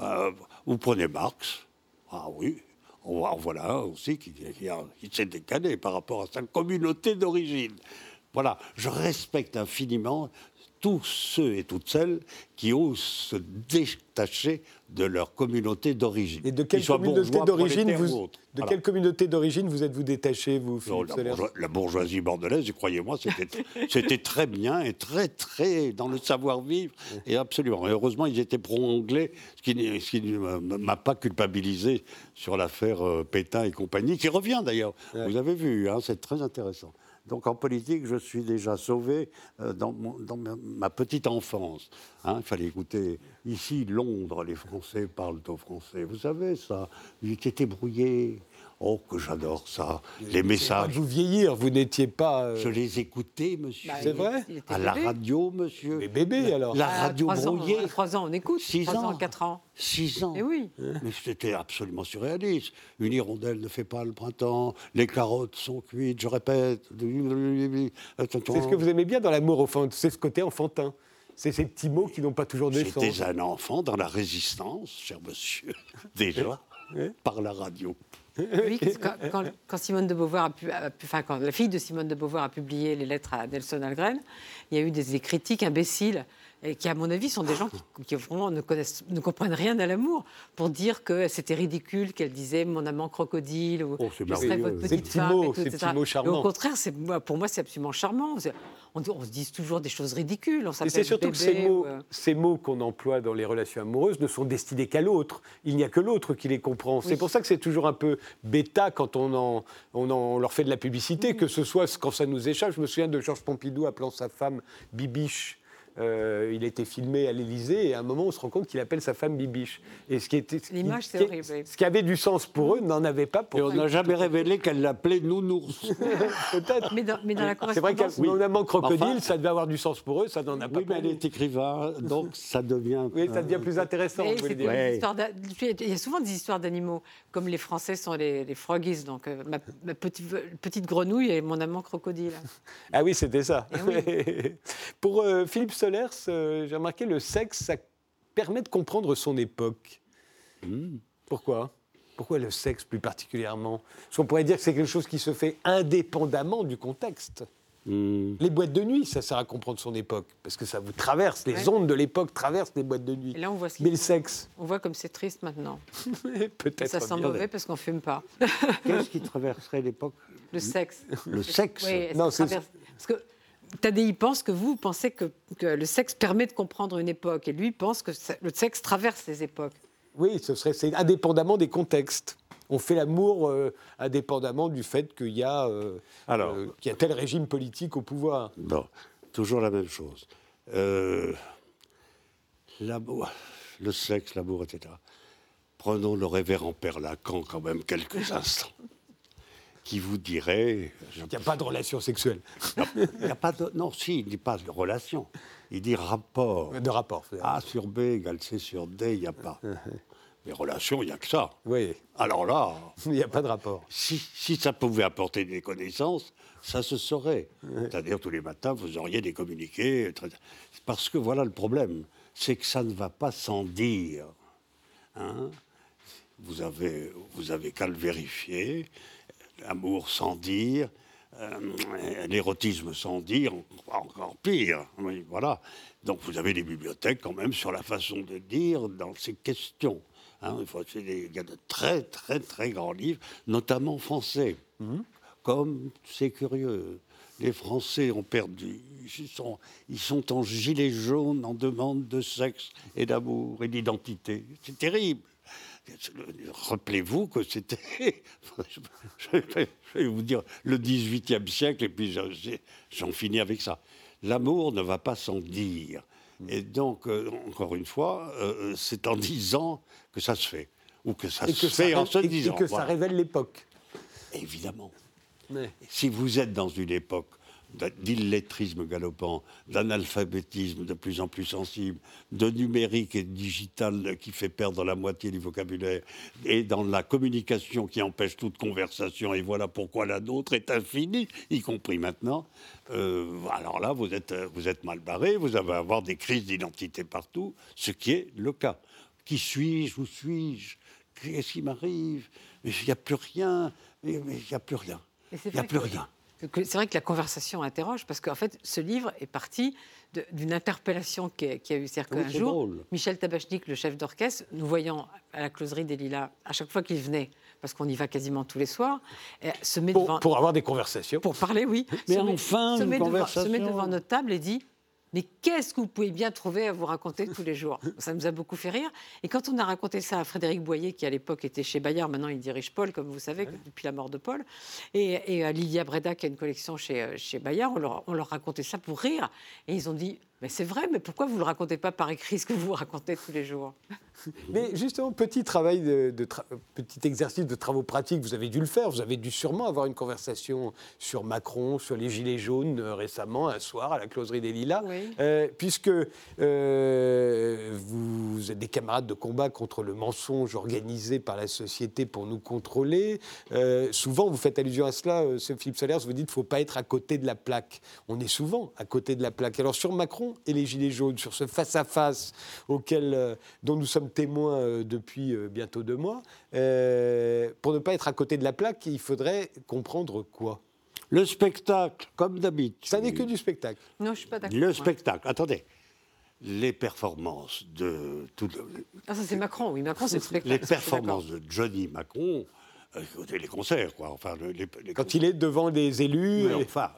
euh, vous prenez Marx, ah oui, on voilà aussi qui, qui s'est décalé par rapport à sa communauté d'origine. Voilà, je respecte infiniment tous ceux et toutes celles qui osent se détacher de leur communauté d'origine. Et de quelle communauté d'origine vous, ou autres. de Voilà. quelle communauté d'origine vous êtes-vous détaché, vous, Non, Philippe la, Solers bourgeois- la bourgeoisie bordelaise, croyez-moi, c'était- c'était très bien et très, très dans le savoir-vivre. Et absolument. Et heureusement, ils étaient pro-anglais, ce qui, n'est- ce qui ne m'a pas culpabilisé sur l'affaire euh, Pétain et compagnie, qui revient d'ailleurs. Vous avez vu, hein, c'est très intéressant. Donc en politique, je suis déjà sauvé euh, dans, ma, petite enfance. hein. il fallait écouter. Ici, Londres, les Français parlent au français. Vous savez ça Il était brouillé. Oh, que j'adore ça. Les messages. de vous vieillir, vous n'étiez pas. euh, Je les écoutais, monsieur. Bah, C'est vrai À la bébé. radio, monsieur. Mais bébé, alors. La À radio trois ans, brouillée. à trois ans, on écoute. Six Trois ans. ans, quatre ans. Six ans. Et oui. Mais c'était absolument surréaliste. Une hirondelle ne fait pas le printemps. Les carottes sont cuites, je répète. C'est ce que vous aaimez bien dans l'amour, au fond, c'est ce côté enfantin. C'est ces petits mots qui n'ont pas toujours de sens. J'étais un enfant dans la résistance, cher monsieur, déjà, par la radio. Oui, quand, la fille de Simone de Beauvoir a publié les lettres à Nelson Algren, il y a eu des critiques imbéciles et qui, à mon avis, sont des gens qui, qui vraiment ne, connaissent, ne comprennent rien à l'amour pour dire que c'était ridicule qu'elle disait mon amant crocodile ou Oh, je serai merveilleux. votre Ces petite petits femme. mots, et tout, etc. au contraire, c'est, pour moi, c'est absolument charmant. On, se dit toujours des choses ridicules. On s'appelle c'est surtout que ces mots, euh, ces mots qu'on emploie dans les relations amoureuses ne sont destinés qu'à l'autre. Il n'y a que l'autre qui les comprend. C'est pour ça que c'est toujours un peu bêta quand on, en, on, en- on leur fait de la publicité, que ce soit quand ça nous échappe. Je me souviens de Georges Pompidou appelant sa femme Bibiche. Euh, il a été filmé à l'Élysée et à un moment on se rend compte qu'il appelle sa femme Bibiche. Et ce qui était, ce qui- L'image, c'est horrible. Ce qui avait du sens pour eux n'en avait pas pour Et on n'a jamais révélé qu'elle l'appelait nounours. peut-être. Mais dans, mais dans la C'est vrai correspondance, qu'un amant crocodile, Enfin- ça devait avoir du sens pour eux, ça n'en a pas Oui, mais elle est écrivain, donc ça devient. Oui, ça devient plus intéressant, dire. Ouais. Il y a souvent des histoires d'animaux, comme les Français sont les, les froggies, donc euh, ma, ma petite, petite grenouille et mon amant crocodile. Ah oui, c'était ça. Eh Pour euh, Philippe Solers, euh, j'ai remarqué le sexe, ça permet de comprendre son époque. Hmm. Pourquoi? Pourquoi le sexe plus particulièrement? Parce qu'on pourrait dire que c'est quelque chose qui se fait indépendamment du contexte. Hmm. Les boîtes de nuit, ça sert à comprendre son époque, parce que ça vous traverse, les Ouais. ondes de l'époque traversent les boîtes de nuit. Et là, on voit, ce Mais le sexe, on voit comme c'est triste maintenant. peut-être Ça sent mauvais parce qu'on ne fume pas. Qu'est-ce qui traverserait l'époque? Le sexe. Le sexe Oui, Non, c'est- traverse- Parce que Tadei pense que vous pensez que, que le sexe permet de comprendre une époque, et lui pense que ça- le sexe traverse les époques. Oui, ce serait c'est indépendamment des contextes. On fait l'amour euh, indépendamment du fait qu'il y, a, euh, Alors. euh, qu'il y a tel régime politique au pouvoir. Bon, toujours la même chose. Euh, l'amour, le sexe, l'amour, etc. Prenons le révérend Père Lacan quand même quelques instants, qui vous dirait... Il n'y a pas de relation sexuelle, Il n'y a pas de... Non, si, il ne dit pas de relation. Il dit rapport. de rapport. A sur B égale C sur D, il n'y a pas. Mais relation, il n'y a que ça. Oui, Alors là, il n'y a pas de rapport. si, si ça pouvait apporter des connaissances, ça se saurait. C'est-à-dire tous les matins, vous auriez des communiqués. très- Parce que voilà le problème, c'est que ça ne va pas sans dire. Hein vous avez, vous avez qu'à le vérifier. L'amour sans dire, euh, l'érotisme sans dire, encore pire. voilà. Donc vous avez des bibliothèques quand même sur la façon de dire dans ces questions. Hein. il, y a de très très très grands livres, notamment français. Mmh. Comme c'est curieux, les Français ont perdu. Ils sont, ils sont en gilet jaune en demande de sexe et d'amour et d'identité. C'est terrible. Rappelez-vous que c'était, je vais vous dire, le 18e siècle, et puis j'en finis avec ça. L'amour ne va pas sans dire. Et donc, euh, encore une fois, euh, c'est en disant que ça se fait. Ou que ça se fait en se disant. Et que ça révèle l'époque. Évidemment. Si vous êtes dans une époque d'illettrisme galopant, d'analphabétisme de plus en plus sensible, de numérique et digital qui fait perdre la moitié du vocabulaire, et dans la communication qui empêche toute conversation, et voilà pourquoi la nôtre est infinie, y compris maintenant, euh, alors là, vous êtes, vous êtes mal barré, vous allez avoir des crises d'identité partout, ce qui est le cas. Qui suis-je Où suis-je Qu'est-ce qui m'arrive? Il n'y a plus rien. Il n'y a plus rien. Il n'y a plus rien. C'est vrai que la conversation interroge, parce qu'en fait, ce livre est parti d'une interpellation qui a, eu. Qu'un jour, Michel Tabachnik, le chef d'orchestre, nous voyant à la closerie des Lilas, à chaque fois qu'il venait, parce qu'on y va quasiment tous les soirs, eh, se met devant... Pour avoir des conversations. Pour parler, oui. Mais se enfin, met, conversation. se met devant notre table et dit mais qu'est-ce que vous pouvez bien trouver à vous raconter tous les jours? Ça nous a beaucoup fait rire. Et quand on a raconté ça à Frédéric Boyer, qui à l'époque était chez Bayard, maintenant il dirige Paul, comme vous savez, depuis la mort de Paul, et, à Lilia Breda, qui a une collection chez, euh, chez Bayard, on leur, on leur racontait ça pour rire. Et ils ont dit mais c'est vrai, mais pourquoi vous ne le racontez pas par écrit ce que vous racontez tous les jours? Mais justement, petit travail, de, petit exercice de travaux pratiques, vous avez dû le faire. Vous avez dû sûrement avoir une conversation sur Macron, sur les Gilets jaunes euh, récemment, un soir à la closerie des Lilas, euh, puisque euh, vous êtes des camarades de combat contre le mensonge organisé par la société pour nous contrôler. souvent, vous faites allusion à cela, Philippe Solers, vous dites qu'il ne faut pas être à côté de la plaque. On est souvent à côté de la plaque. Alors sur Macron, et les Gilets jaunes, sur ce face-à-face auquel, euh, dont nous sommes témoins euh, depuis euh, bientôt deux mois, pour ne pas être à côté de la plaque, il faudrait comprendre quoi? Le spectacle, comme d'habitude. Ça n'est que du spectacle. Non, je suis pas d'accord. Le spectacle, attendez les performances de tout Ah, ça c'est Macron, oui, Macron c'est le spectacle. Les performances de Johnny Macron, les concerts, quoi. Enfin, Quand il est devant des élus. Enfin,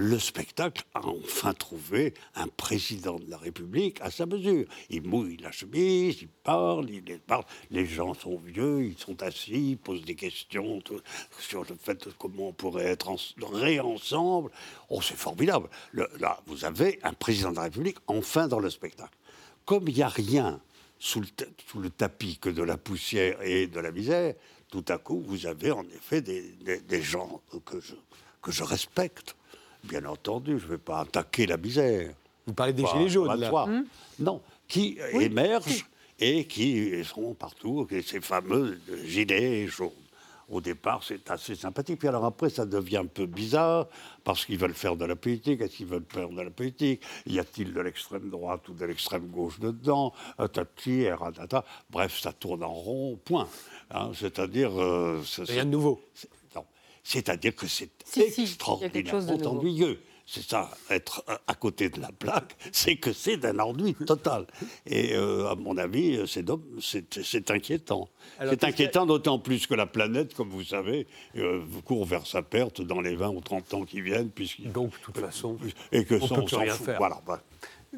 le spectacle a enfin trouvé un président de la République à sa mesure. Il mouille la chemise, il parle, il parle. Les gens sont vieux, ils sont assis, ils posent des questions sur le fait de comment on pourrait être en, réensemble. Oh, c'est formidable. là, vous avez un président de la République enfin dans le spectacle. Comme il n'y a rien sous le, tapis que de la poussière et de la misère, tout à coup, vous avez en effet des, gens que je respecte bien entendu, je ne vais pas attaquer la misère. Vous parlez des gilets jaunes, là hum Non, qui émergent et qui sont partout, ces fameux gilets jaunes. Au départ, c'est assez sympathique. Puis alors après, ça devient un peu bizarre parce qu'ils veulent faire de la politique. Est-ce qu'ils veulent faire de la politique? Y a-t-il de l'extrême droite ou de l'extrême gauche dedans? Tati, Bref, ça tourne en rond, point. Hein, c'est-à-dire. Euh, Rien de nouveau. C'est-à-dire que c'est extraordinairement ennuyeux. C'est ça, être à côté de la plaque, c'est que c'est d'un ennui total. Et euh, à mon avis, c'est inquiétant. C'est inquiétant d'autant plus que la planète, comme vous savez, euh, court vers sa perte dans les 20 ou 30 ans qui viennent. Donc, de toute façon, et que on ne peut rien faire. Voilà,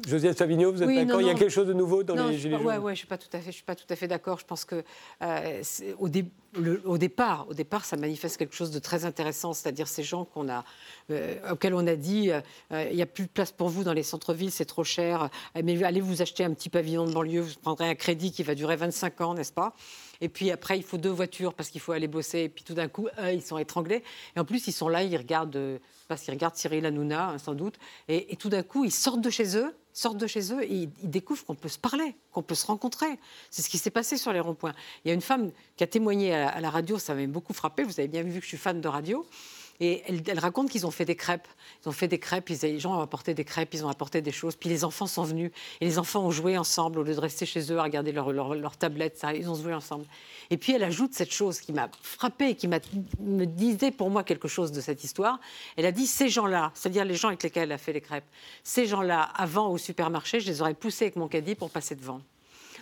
Josiane Savigno, vous êtes d'accord Il y a quelque chose de nouveau dans les Gilets jaunes Oui, ouais, je ne suis pas tout à fait, je suis pas tout à fait d'accord. Je pense que euh, au, au, départ, au départ, ça manifeste quelque chose de très intéressant, c'est-à-dire ces gens qu'on a, euh, auxquels on a dit euh, il n'y a plus de place pour vous dans les centres-villes, c'est trop cher, mais allez vous acheter un petit pavillon de banlieue, vous prendrez un crédit qui va durer 25 ans, n'est-ce pas? Et puis après, il faut deux voitures parce qu'il faut aller bosser. Et puis tout d'un coup, ils sont étranglés. Et en plus, ils sont là, ils regardent, qu'ils regardent Cyril Hanouna, hein, sans doute. Et, tout d'un coup, ils sortent de chez eux sortent de chez eux et ils, découvrent qu'on peut se parler, qu'on peut se rencontrer. C'est ce qui s'est passé sur les ronds-points. Il y a une femme qui a témoigné à la, radio, ça m'a beaucoup frappé, vous avez bien vu que je suis fan de radio. Et elle, raconte qu'ils ont fait des crêpes. Ils ont fait des crêpes, ils, les gens ont apporté des crêpes, ils ont apporté des choses. Puis les enfants sont venus et les enfants ont joué ensemble au lieu de rester chez eux à regarder leur, leur, ils ont joué ensemble. Et puis elle ajoute cette chose qui m'a frappée, qui me disait pour moi quelque chose de cette histoire. Elle a dit ces gens-là, c'est-à-dire les gens avec lesquels elle a fait les crêpes, ces gens-là, avant au supermarché, je les aurais poussés avec mon caddie pour passer devant.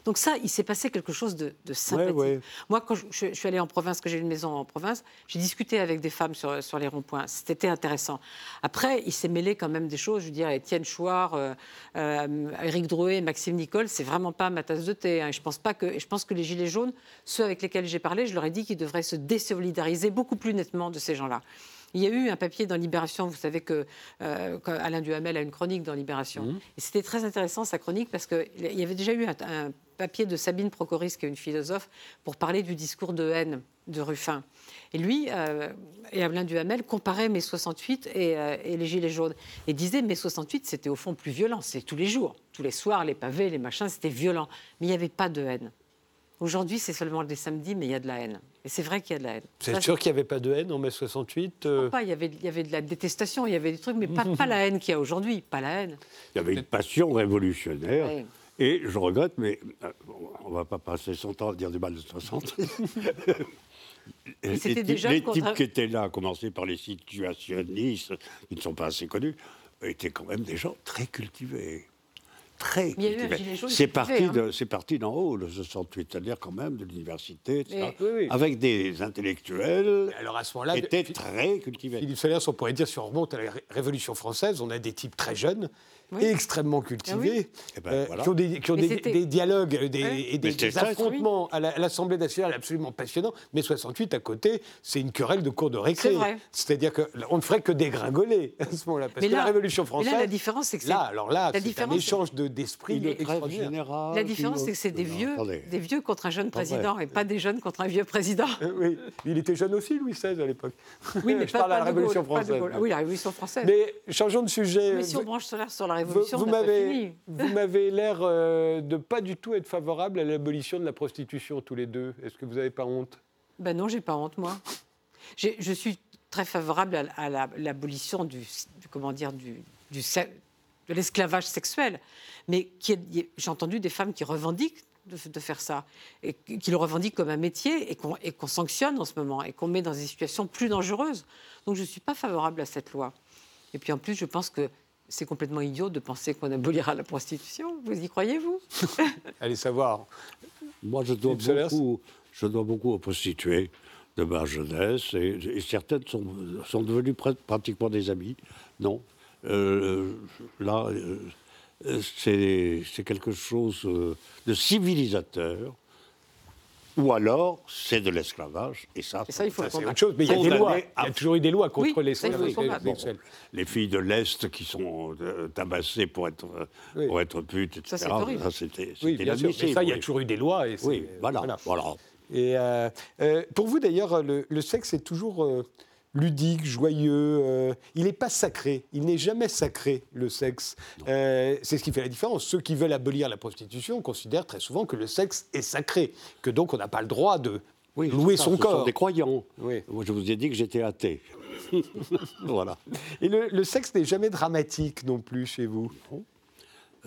Donc ça, il s'est passé quelque chose de, sympathique. Moi, quand je, suis allée en province, que j'ai une maison en province, j'ai discuté avec des femmes sur, sur les ronds-points. C'était intéressant. Après, il s'est mêlé quand même des choses. Je veux dire, Étienne Chouard, euh, euh, Éric Drouet, Maxime Nicole, c'est vraiment pas ma tasse de thé. Hein. Je pense pas que, je pense que les gilets jaunes, ceux avec lesquels j'ai parlé, je leur ai dit qu'ils devraient se désolidariser beaucoup plus nettement de ces gens-là. Il y a eu un papier dans Libération, vous savez que euh, Alain Duhamel a une chronique dans Libération. Mmh. Et c'était très intéressant sa chronique parce qu'il y avait déjà eu un, papier de Sabine Procoris, qui est une philosophe, pour parler du discours de haine de Ruffin. Et lui euh, et Alain Duhamel comparaient mai 68 euh, et, les Gilets jaunes. Et disaient mai 68, c'était au fond plus violent. C'est tous les jours, tous les soirs, les pavés, les machins, c'était violent. Mais il n'y avait pas de haine. Aujourd'hui, c'est seulement les samedis, mais il y a de la haine. Et c'est vrai qu'il y a de la haine. C'est sûr qu'il n'y avait pas de haine en mai 68 euh pas, il y, avait, il y avait de la détestation, il y avait des trucs, mais pas, pas la haine qu'il y a aujourd'hui, pas la haine. Il y avait une passion révolutionnaire. Et je regrette, mais euh, on ne va pas passer son temps à dire du mal de 60. les, types qui étaient là, à commencer par les situationnistes, qui ne sont pas assez connus, étaient quand même des gens très cultivés très C'est parti, hein. c'est parti d'en haut, le 68, c'est-à-dire quand même de l'université, avec des intellectuels Alors à ce moment-là, étaient très cultivés. Philippe Solers, on pourrait dire, si on remonte à la Révolution française, on a des types très jeunes extrêmement cultivés, ah eh ben, euh, qui ont des, des, dialogues et des, affrontements à l'Assemblée nationale absolument passionnants. Mais 68, à côté, c'est une querelle de cours de récré. C'est-à-dire qu'on ne ferait que dégringoler à ce moment-là. Parce que la Révolution française. Là, la différence, c'est que Là, alors là, c'est un échange d'esprit extraordinaire. La différence, c'est que c'est des vieux, des vieux contre un jeune président et pas des jeunes contre un vieux président. Euh, oui, il était jeune aussi, Louis XVI, à l'époque. Oui, mais Je parle de la Révolution française. Oui, la Révolution française. Mais changeons de sujet. Mais si on branche sur la vous, m'avez, vous m'avez l'air euh, de pas du tout être favorable à l'abolition de la prostitution tous les deux. Est-ce que vous n'avez pas honte? Ben non, j'ai pas honte moi. je suis très favorable à, l'abolition du, comment dire du, de l'esclavage sexuel, mais j'ai entendu des femmes qui revendiquent de, faire ça, et qui le revendiquent comme un métier, et qu'on, et qu'on sanctionne en ce moment, et qu'on met dans des situations plus dangereuses. Donc je ne suis pas favorable à cette loi. Et puis en plus, je pense que c'est complètement idiot de penser qu'on abolira la prostitution. Vous y croyez, vous Allez savoir. Moi, je dois, beaucoup, je dois beaucoup aux prostituées de ma jeunesse, et, certaines sont, sont, devenues pratiquement des amis. Non. Euh, là, euh, c'est quelque chose euh, de civilisateur ou alors c'est de l'esclavage. Et ça, ça il faut c'est autre chose. Mais il y a des lois. Il y a toujours eu des lois contre l'esclavage les filles de l'Est qui sont euh, tabassées pour être, euh, pour être putes, etc. Ça, c'est c'était oui, bien sûr. Mais ça, il y a toujours eu des lois. Et oui, voilà. voilà. Et euh, pour vous, d'ailleurs, le, le, sexe est toujours ludique, joyeux. Euh, il n'est pas sacré. Il n'est jamais sacré, le sexe. Euh, c'est ce qui fait la différence. Ceux qui veulent abolir la prostitution considèrent très souvent que le sexe est sacré, que donc on n'a pas le droit de louer son corps. Sont des croyants. Oui. Je vous ai dit que j'étais athée. voilà. Et le, sexe n'est jamais dramatique non plus chez vous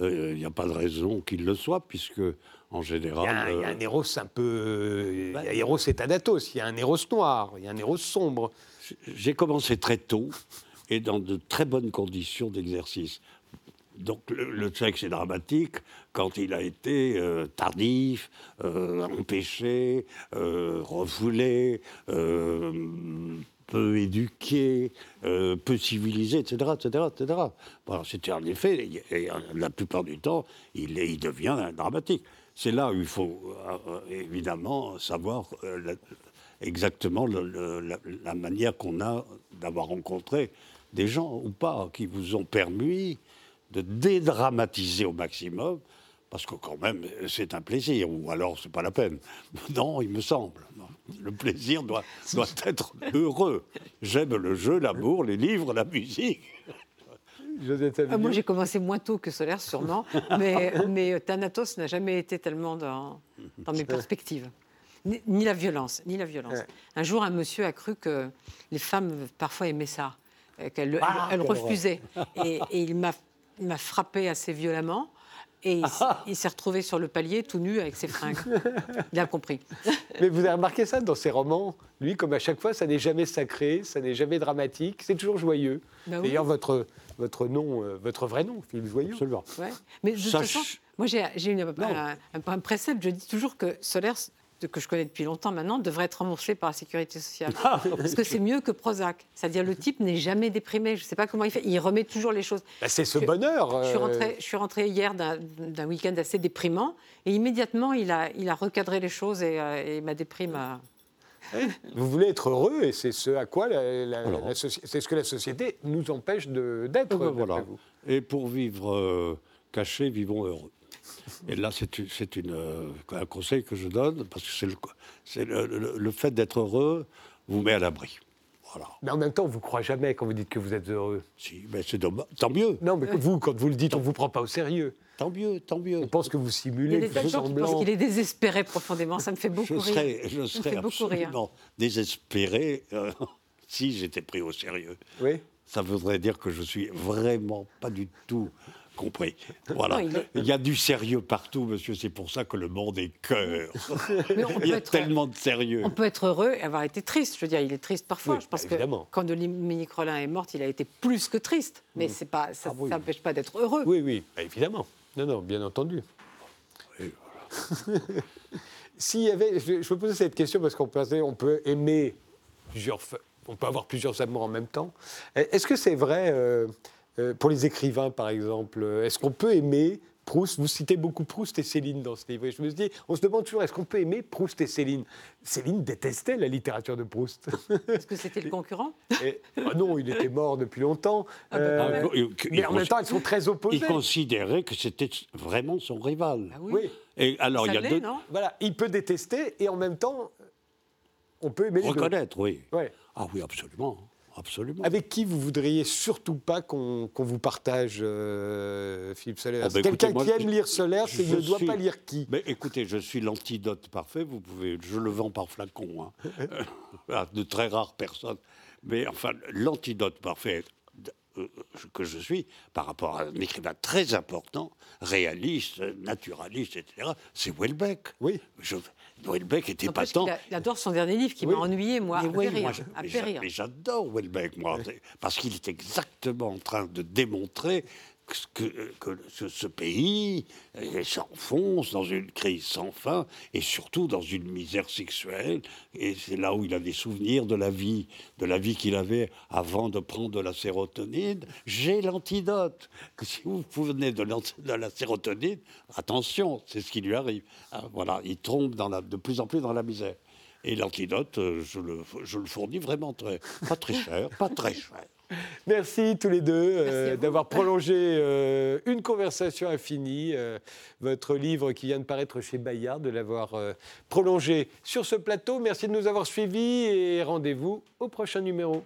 euh, Il n'y a pas de raison qu'il le soit, puisque en général. Il y a, un héros un peu. Il y a un héros c'est il y a un héros noir, il y a un héros sombre. J'ai commencé très tôt et dans de très bonnes conditions d'exercice. Donc le, sexe est dramatique quand il a été euh, tardif, euh, empêché, euh, refoulé, peu éduqué, peu civilisé, etc. etc., etc. C'était en effet, et, la plupart du temps, il, il devient dramatique. C'est là où il faut évidemment savoir exactement la, manière qu'on a d'avoir rencontré des gens ou pas qui vous ont permis de dédramatiser au maximum, parce que quand même c'est un plaisir, ou alors c'est pas la peine. Non, il me semble. Le plaisir doit, doit être heureux. J'aime le jeu, l'amour, les livres, la musique. Ah, moi, j'ai commencé moins tôt que Solaire, sûrement, mais, mais Thanatos n'a jamais été tellement dans, dans mes perspectives. Ni, la violence, ni la violence. Un jour, un monsieur a cru que les femmes parfois aimaient ça, qu'elles ah, refusaient. Et, et il m'a frappé assez violemment. Et il, s'est retrouvé sur le palier tout nu avec ses fringues. Il a compris. Mais vous avez remarqué ça dans ses romans? Lui, comme à chaque fois, ça n'est jamais sacré, ça n'est jamais dramatique, c'est toujours joyeux. Bah D'ailleurs, votre, votre nom, euh, votre vrai nom, Philippe Joyeux. Absolument. Ouais. Mais de toute façon, moi j'ai un, un, précepte, je dis toujours que Solaire que je connais depuis longtemps maintenant, devrait être remboursé par la sécurité sociale. Ah, Parce que c'est mieux que Prozac. C'est-à-dire le type n'est jamais déprimé. Je ne sais pas comment il fait. Il remet toujours les choses. Bah, c'est ce bonheur. Je, suis rentrée, euh. je suis rentrée hier d'un week-end assez déprimant et immédiatement il a, il a recadré les choses et, euh, ma déprime a... Vous voulez être heureux et c'est ce à quoi c'est ce que la société nous empêche d'être. Voilà. Et pour vivre euh, caché, vivons heureux. Et là, c'est euh, un conseil que je donne, parce que c'est le, le, fait d'être heureux vous met à l'abri. Voilà. Mais en même temps, on ne vous croit jamais quand vous dites que vous êtes heureux. Si, mais c'est tant mieux. Non, mais vous, quand vous le dites, on ne vous prend pas au sérieux. Tant mieux, tant mieux. On pense que vous simulez. Il y a des gens qui pensent qu'il est désespéré profondément. Ça me fait beaucoup je rire. je serais absolument désespéré euh, si j'étais pris au sérieux. Oui. Ça voudrait dire que je suis vraiment pas du tout compris. Voilà. il, y a du sérieux partout, monsieur. C'est pour ça que le monde est cœur. il y a tellement de sérieux. On peut être heureux et avoir été triste. Je veux dire, il est triste parfois. je pense que quand Dominique Rollin est morte, il a été plus que triste. Mais mm. c'est pas, ça n'empêche ah pas d'être heureux. Oui, oui, bah, évidemment. Non, non, bien entendu. S'il y avait, je, je me posais cette question parce qu'on peut, on peut aimer plusieurs, on peut avoir plusieurs amours en même temps. Est-ce que c'est vrai euh, euh, pour les écrivains, par exemple, euh, est-ce qu'on peut aimer Proust, vous citez beaucoup Proust et Céline dans ce livre. Et je me dis, on se demande toujours, est-ce qu'on peut aimer Proust et Céline? Céline détestait la littérature de Proust. Est-ce que c'était le concurrent? ah Non, il était mort depuis longtemps. Ah, bah, euh, mais en même temps, ils sont très opposés. Il considérait que c'était vraiment son rival. Ah oui. Et alors, il y a deux... Voilà, il peut détester et en même temps, on peut aimer. Reconnaître, oui. Ouais. Ah oui, absolument. Absolument. Avec qui vous voudriez surtout pas qu'on vous partage, euh, Philippe Soler? Oh, ben, Quelqu'un qui aime lire Solaire, il ne doit pas lire qui? Mais écoutez, je suis l'antidote parfait. Vous pouvez, je le vends par flacon, hein. de très rares personnes. Mais enfin, l'antidote parfait euh, que je suis par rapport à un écrivain très important, réaliste, naturaliste, etc., c'est Welbeck. Oui. Je, Welbeck était pas tant. Il adore son dernier livre qui m'a ennuyé, moi, à périr. mais j'adore Welbeck, moi, parce qu'il est exactement en train de démontrer que, ce, pays s'enfonce dans une crise sans fin et surtout dans une misère sexuelle. Et c'est là où il a des souvenirs de la vie, de la vie qu'il avait avant de prendre de la sérotonine. J'ai l'antidote. Si vous venez de, de, la sérotonine, attention, c'est ce qui lui arrive. Ah, voilà, il tombe de plus en plus dans la misère. Et l'antidote, euh, je le, je le fournis vraiment très, pas très cher, pas très cher. Merci tous les deux euh, d'avoir prolongé euh, une conversation infinie. Euh, votre livre qui vient de paraître chez Bayard, de l'avoir prolongé sur ce plateau. Merci de nous avoir suivis et rendez-vous au prochain numéro.